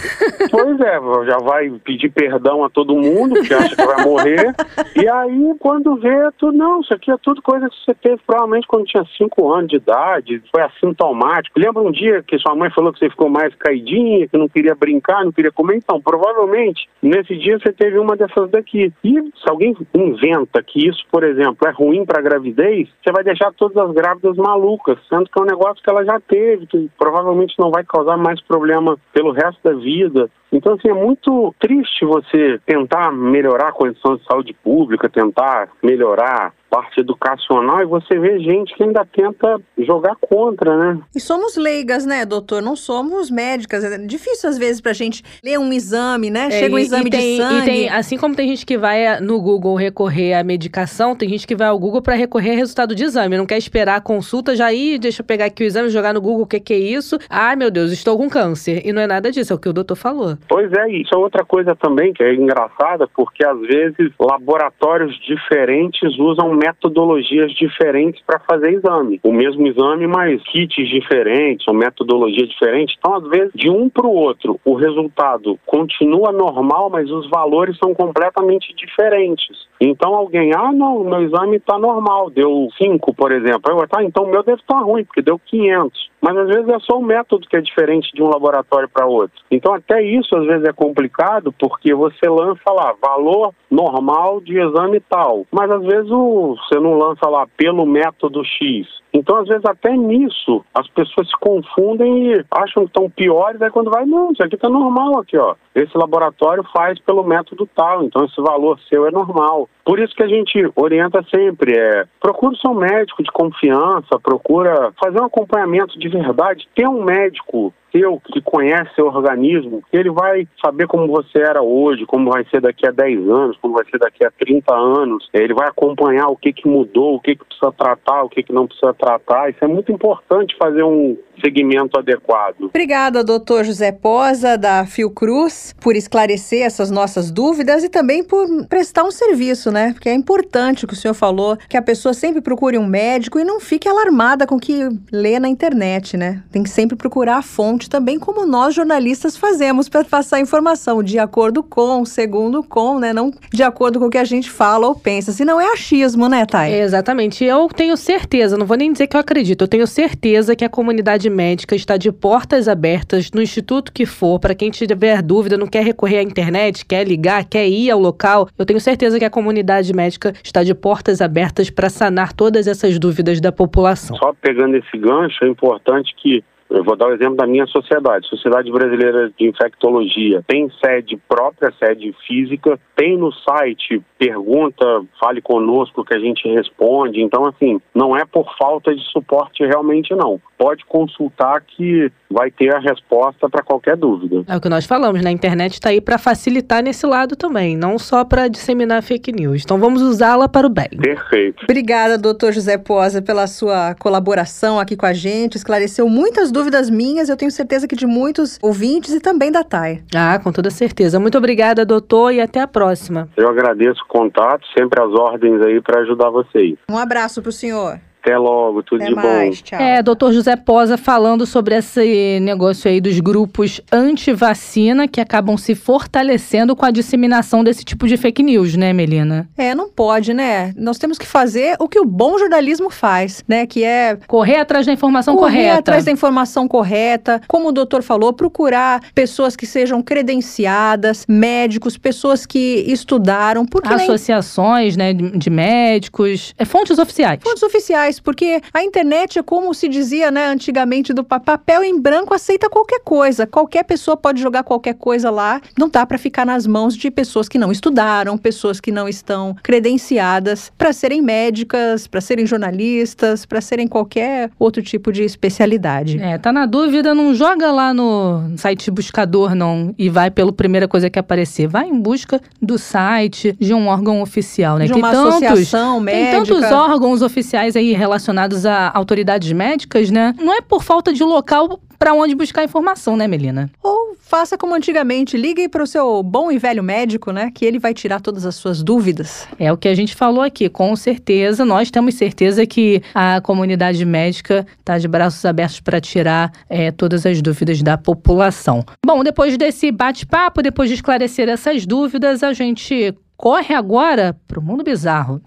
Pois é, já vai pedir perdão a todo mundo, que acha que vai morrer. E aí, quando vê, tu, não, isso aqui é tudo coisa que você teve provavelmente quando tinha 5 anos de idade, foi assintomático. Lembra um dia que sua mãe falou que você ficou mais caidinha, que não queria brincar, não queria comer? Então, provavelmente, nesse dia você teve uma dessas daqui. E se alguém inventa que isso, por exemplo, é ruim para gravidez, você vai deixar todas as grávidas malucas, sendo que é um negócio que ela já teve, que provavelmente não vai causar mais problema pelo resto da vida. Então, assim, é muito triste você tentar melhorar a condição de saúde pública, tentar melhorar a parte educacional e você vê gente que ainda tenta jogar contra, né? E somos leigas, né, doutor? Não somos médicas. É difícil, às vezes, pra gente ler um exame, né? Chega um É, exame e tem, de sangue. E tem, assim como tem gente que vai no Google recorrer à medicação, tem gente que vai ao Google para recorrer a resultado de exame. Não quer esperar a consulta, já ir, deixa eu pegar aqui o exame, jogar no Google o que, que é isso. Ai, meu Deus, estou com câncer. E não é nada disso, é o que o doutor falou. Pois é, isso é outra coisa também que é engraçada, porque às vezes laboratórios diferentes usam metodologias diferentes para fazer exame. O mesmo exame, mas kits diferentes, ou metodologia diferente. Então, às vezes, de um para o outro, o resultado continua normal, mas os valores são completamente diferentes. Então, alguém, ah, não, meu exame está normal, deu 5, por exemplo. Eu, tá, então o meu deve estar ruim, porque deu 500. Mas às vezes é só o método que é diferente de um laboratório para outro. Então, até isso às vezes é complicado, porque você lança lá valor normal de exame tal, mas às vezes o, você não lança lá pelo método X. Então, às vezes, até nisso, as pessoas se confundem e acham que estão piores, aí quando vai, não, isso aqui está normal aqui, ó. Esse laboratório faz pelo método tal, então esse valor seu é normal. Por isso que a gente orienta sempre, é, procura o seu médico de confiança, procura fazer um acompanhamento de verdade, ter um médico seu que conhece seu organismo, ele vai saber como você era hoje, como vai ser daqui a 10 anos, como vai ser daqui a 30 anos. Ele vai acompanhar o que, que mudou, o que, que precisa tratar, o que, que não precisa tratar. Isso é muito importante fazer um segmento adequado. Obrigada, doutor José Posa, da Fiocruz, por esclarecer essas nossas dúvidas e também por prestar um serviço, né? Porque é importante o que o senhor falou, que a pessoa sempre procure um médico e não fique alarmada com o que lê na internet, né? Tem que sempre procurar a fonte também, como nós jornalistas fazemos para passar informação de acordo com, segundo com, né? Não de acordo com o que a gente fala ou pensa. Senão é achismo, né, Thay? Exatamente. Eu tenho certeza, não vou nem dizer que eu acredito, eu tenho certeza que a comunidade médica está de portas abertas no instituto que for, para quem tiver dúvida, não quer recorrer à internet, quer ligar, quer ir ao local. Eu tenho certeza que a comunidade médica está de portas abertas para sanar todas essas dúvidas da população. Só pegando esse gancho, é importante que eu vou dar o exemplo da minha sociedade. Sociedade Brasileira de Infectologia tem sede própria, sede física, tem no site pergunta, fale conosco que a gente responde. Então, assim, não é por falta de suporte realmente, não. Pode consultar que vai ter a resposta para qualquer dúvida. É o que nós falamos, né? A internet está aí para facilitar nesse lado também, não só para disseminar fake news. Então vamos usá-la para o bem. Perfeito. Obrigada, doutor José Posa, pela sua colaboração aqui com a gente. Esclareceu muitas dúvidas minhas, eu tenho certeza que de muitos ouvintes e também da TAI. Ah, com toda certeza. Muito obrigada, doutor, e até a próxima. Eu agradeço o contato, sempre as ordens aí para ajudar vocês. Um abraço para o senhor. Até logo, tudo Até de mais, bom. tchau. É, doutor José Posa falando sobre esse negócio aí dos grupos anti-vacina que acabam se fortalecendo com a disseminação desse tipo de fake news, né, Melina? É, não pode, né? Nós temos que fazer o que o bom jornalismo faz, né? Que é Correr atrás da informação correr correta. atrás da informação correta, como o doutor falou, procurar pessoas que sejam credenciadas, médicos, pessoas que estudaram, porque nem Associações, né, de de médicos, é, fontes oficiais. fontes oficiais, porque a internet é como se dizia, né, antigamente do pa- papel em branco aceita qualquer coisa, qualquer pessoa pode jogar qualquer coisa lá, não dá para ficar nas mãos de pessoas que não estudaram, pessoas que não estão credenciadas para serem médicas, para serem jornalistas, para serem qualquer outro tipo de especialidade. É, tá na dúvida, não joga lá no site buscador, não, e vai pela primeira coisa que aparecer. Vai em busca do site de um órgão oficial, né? De Tem uma tantos, associação tem médica. tantos órgãos oficiais aí relacionados a autoridades médicas, né? Não é por falta de local para onde buscar informação, né, Melina? Ou faça como antigamente, ligue para o seu bom e velho médico, né? Que ele vai tirar todas as suas dúvidas. É o que a gente falou aqui, com certeza, nós temos certeza que a comunidade médica está de braços abertos para tirar é, todas as dúvidas da população. Bom, depois desse bate-papo, depois de esclarecer essas dúvidas, a gente corre agora para o mundo bizarro.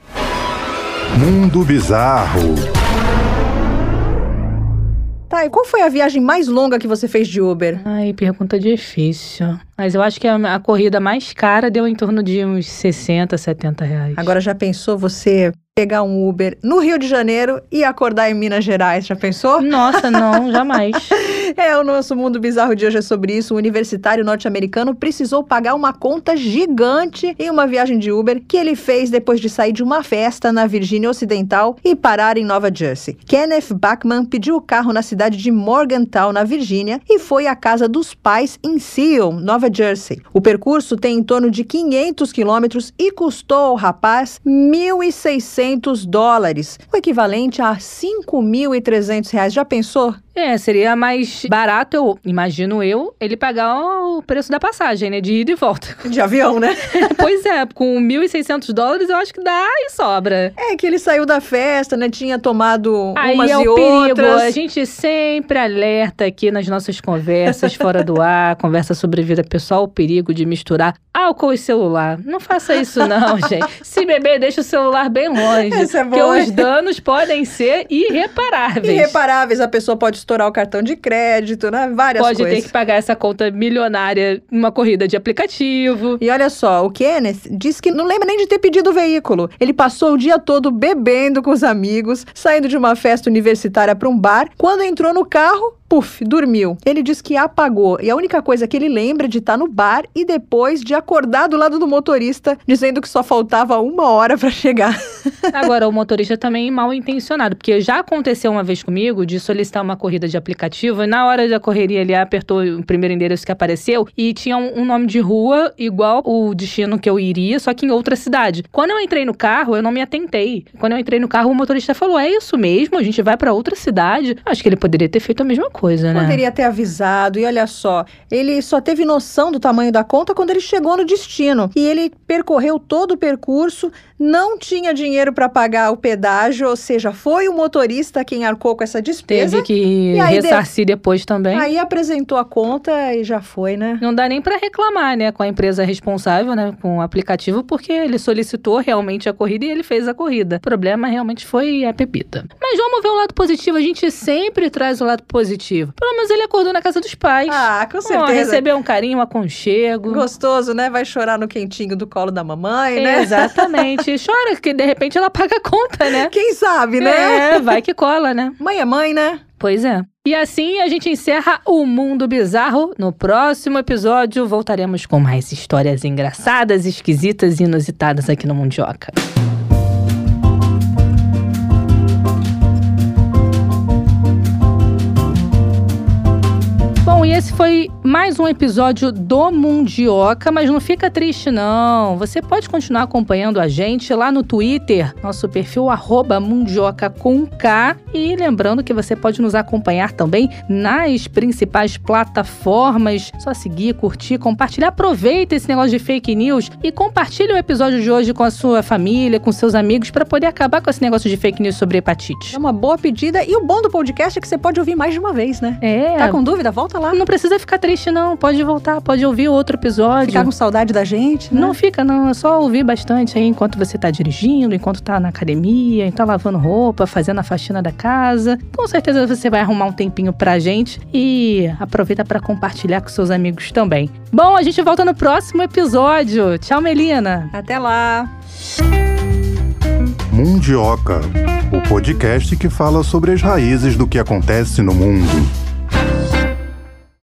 Mundo Bizarro. Tá, e qual foi a viagem mais longa que você fez de Uber? Ai, pergunta difícil. Mas eu acho que a, a corrida mais cara deu em torno de uns 60, 70 reais. Agora já pensou você pegar um Uber no Rio de Janeiro e acordar em Minas Gerais? Já pensou? Nossa, não, [LAUGHS] jamais. É, o nosso mundo bizarro de hoje é sobre isso. O universitário norte-americano precisou pagar uma conta gigante em uma viagem de Uber que ele fez depois de sair de uma festa na Virgínia Ocidental e parar em Nova Jersey. Kenneth Bachman pediu o carro na cidade de Morgantown, na Virgínia, e foi à casa dos pais em Seal, Nova Jersey. O percurso tem em torno de 500 quilômetros e custou ao rapaz 1.600 dólares, o equivalente a 5.300 reais. Já pensou? É, seria mais barato, eu imagino eu, ele pagar o preço da passagem, né? De ida e volta. [LAUGHS] De avião, né? [LAUGHS] pois é, com 1.600 dólares eu acho que dá e sobra. É que ele saiu da festa, né? Tinha tomado Aí umas é e o perigo. outras. A gente sempre alerta aqui nas nossas conversas fora do ar, [LAUGHS] conversa sobre vida pessoal, o perigo de misturar álcool e celular. Não faça isso não, gente. Se beber, deixa o celular bem longe. Essa é porque boa. os danos podem ser irreparáveis. Irreparáveis, a pessoa pode estourar o cartão de crédito, né? Várias Pode coisas. ter que pagar essa conta milionária numa corrida de aplicativo. E olha só, o Kenneth disse que não lembra nem de ter pedido o veículo. Ele passou o dia todo bebendo com os amigos, saindo de uma festa universitária para um bar. Quando entrou no carro, puf, dormiu. Ele diz que apagou. E a única coisa que ele lembra é de estar no bar e depois de acordar do lado do motorista, dizendo que só faltava uma hora para chegar. [LAUGHS] Agora, o motorista também mal intencionado, porque já aconteceu uma vez comigo de solicitar uma corrida de aplicativo e na hora da correria ele apertou o primeiro endereço que apareceu e tinha um, um nome de rua igual o destino que eu iria, só que em outra cidade. Quando eu entrei no carro, eu não me atentei. Quando eu entrei no carro, o motorista falou: "É isso mesmo? A gente vai para outra cidade". Acho que ele poderia ter feito a mesma coisa. Coisa, né? Poderia ter avisado, e olha só, ele só teve noção do tamanho da conta quando ele chegou no destino. E ele percorreu todo o percurso, não tinha dinheiro para pagar o pedágio, ou seja, foi o motorista quem arcou com essa despesa. Teve que ressarcir de... depois também. Aí apresentou a conta e já foi, né? Não dá nem para reclamar, né, com a empresa responsável, né, com o aplicativo, porque ele solicitou realmente a corrida e ele fez a corrida. O problema realmente foi a Pepita. Mas vamos ver o lado positivo. A gente sempre traz o lado positivo. Pelo menos ele acordou na casa dos pais. Ah, com certeza. Oh, recebeu um carinho, um aconchego. Gostoso, né? Vai chorar no quentinho do colo da mamãe, né? Exatamente. [LAUGHS] Chora, que de repente ela paga a conta, né? Quem sabe, né? É, vai que cola, né? Mãe é mãe, né? Pois é. E assim a gente encerra o Mundo Bizarro. No próximo episódio voltaremos com mais histórias engraçadas, esquisitas e inusitadas aqui no Mundioca. Bom, e esse foi mais um episódio do Mundioca, mas não fica triste não. Você pode continuar acompanhando a gente lá no Twitter, nosso perfil arroba Mundioca com K. E lembrando que você pode nos acompanhar também nas principais plataformas. Só seguir, curtir, compartilhar. Aproveita esse negócio de fake news e compartilhe o episódio de hoje com a sua família, com seus amigos, para poder acabar com esse negócio de fake news sobre hepatite. É uma boa pedida. E o bom do podcast é que você pode ouvir mais de uma vez, né? É. Tá com dúvida? Volta lá. Não precisa ficar triste, não. Pode voltar, pode ouvir outro episódio. Ficar com saudade da gente, né? Não fica, não. É só ouvir bastante aí enquanto você tá dirigindo, enquanto tá na academia, tá lavando roupa, fazendo a faxina da casa. Com certeza você vai arrumar um tempinho pra gente e aproveita para compartilhar com seus amigos também. Bom, a gente volta no próximo episódio. Tchau, Melina. Até lá. Mundioca, o podcast que fala sobre as raízes do que acontece no mundo.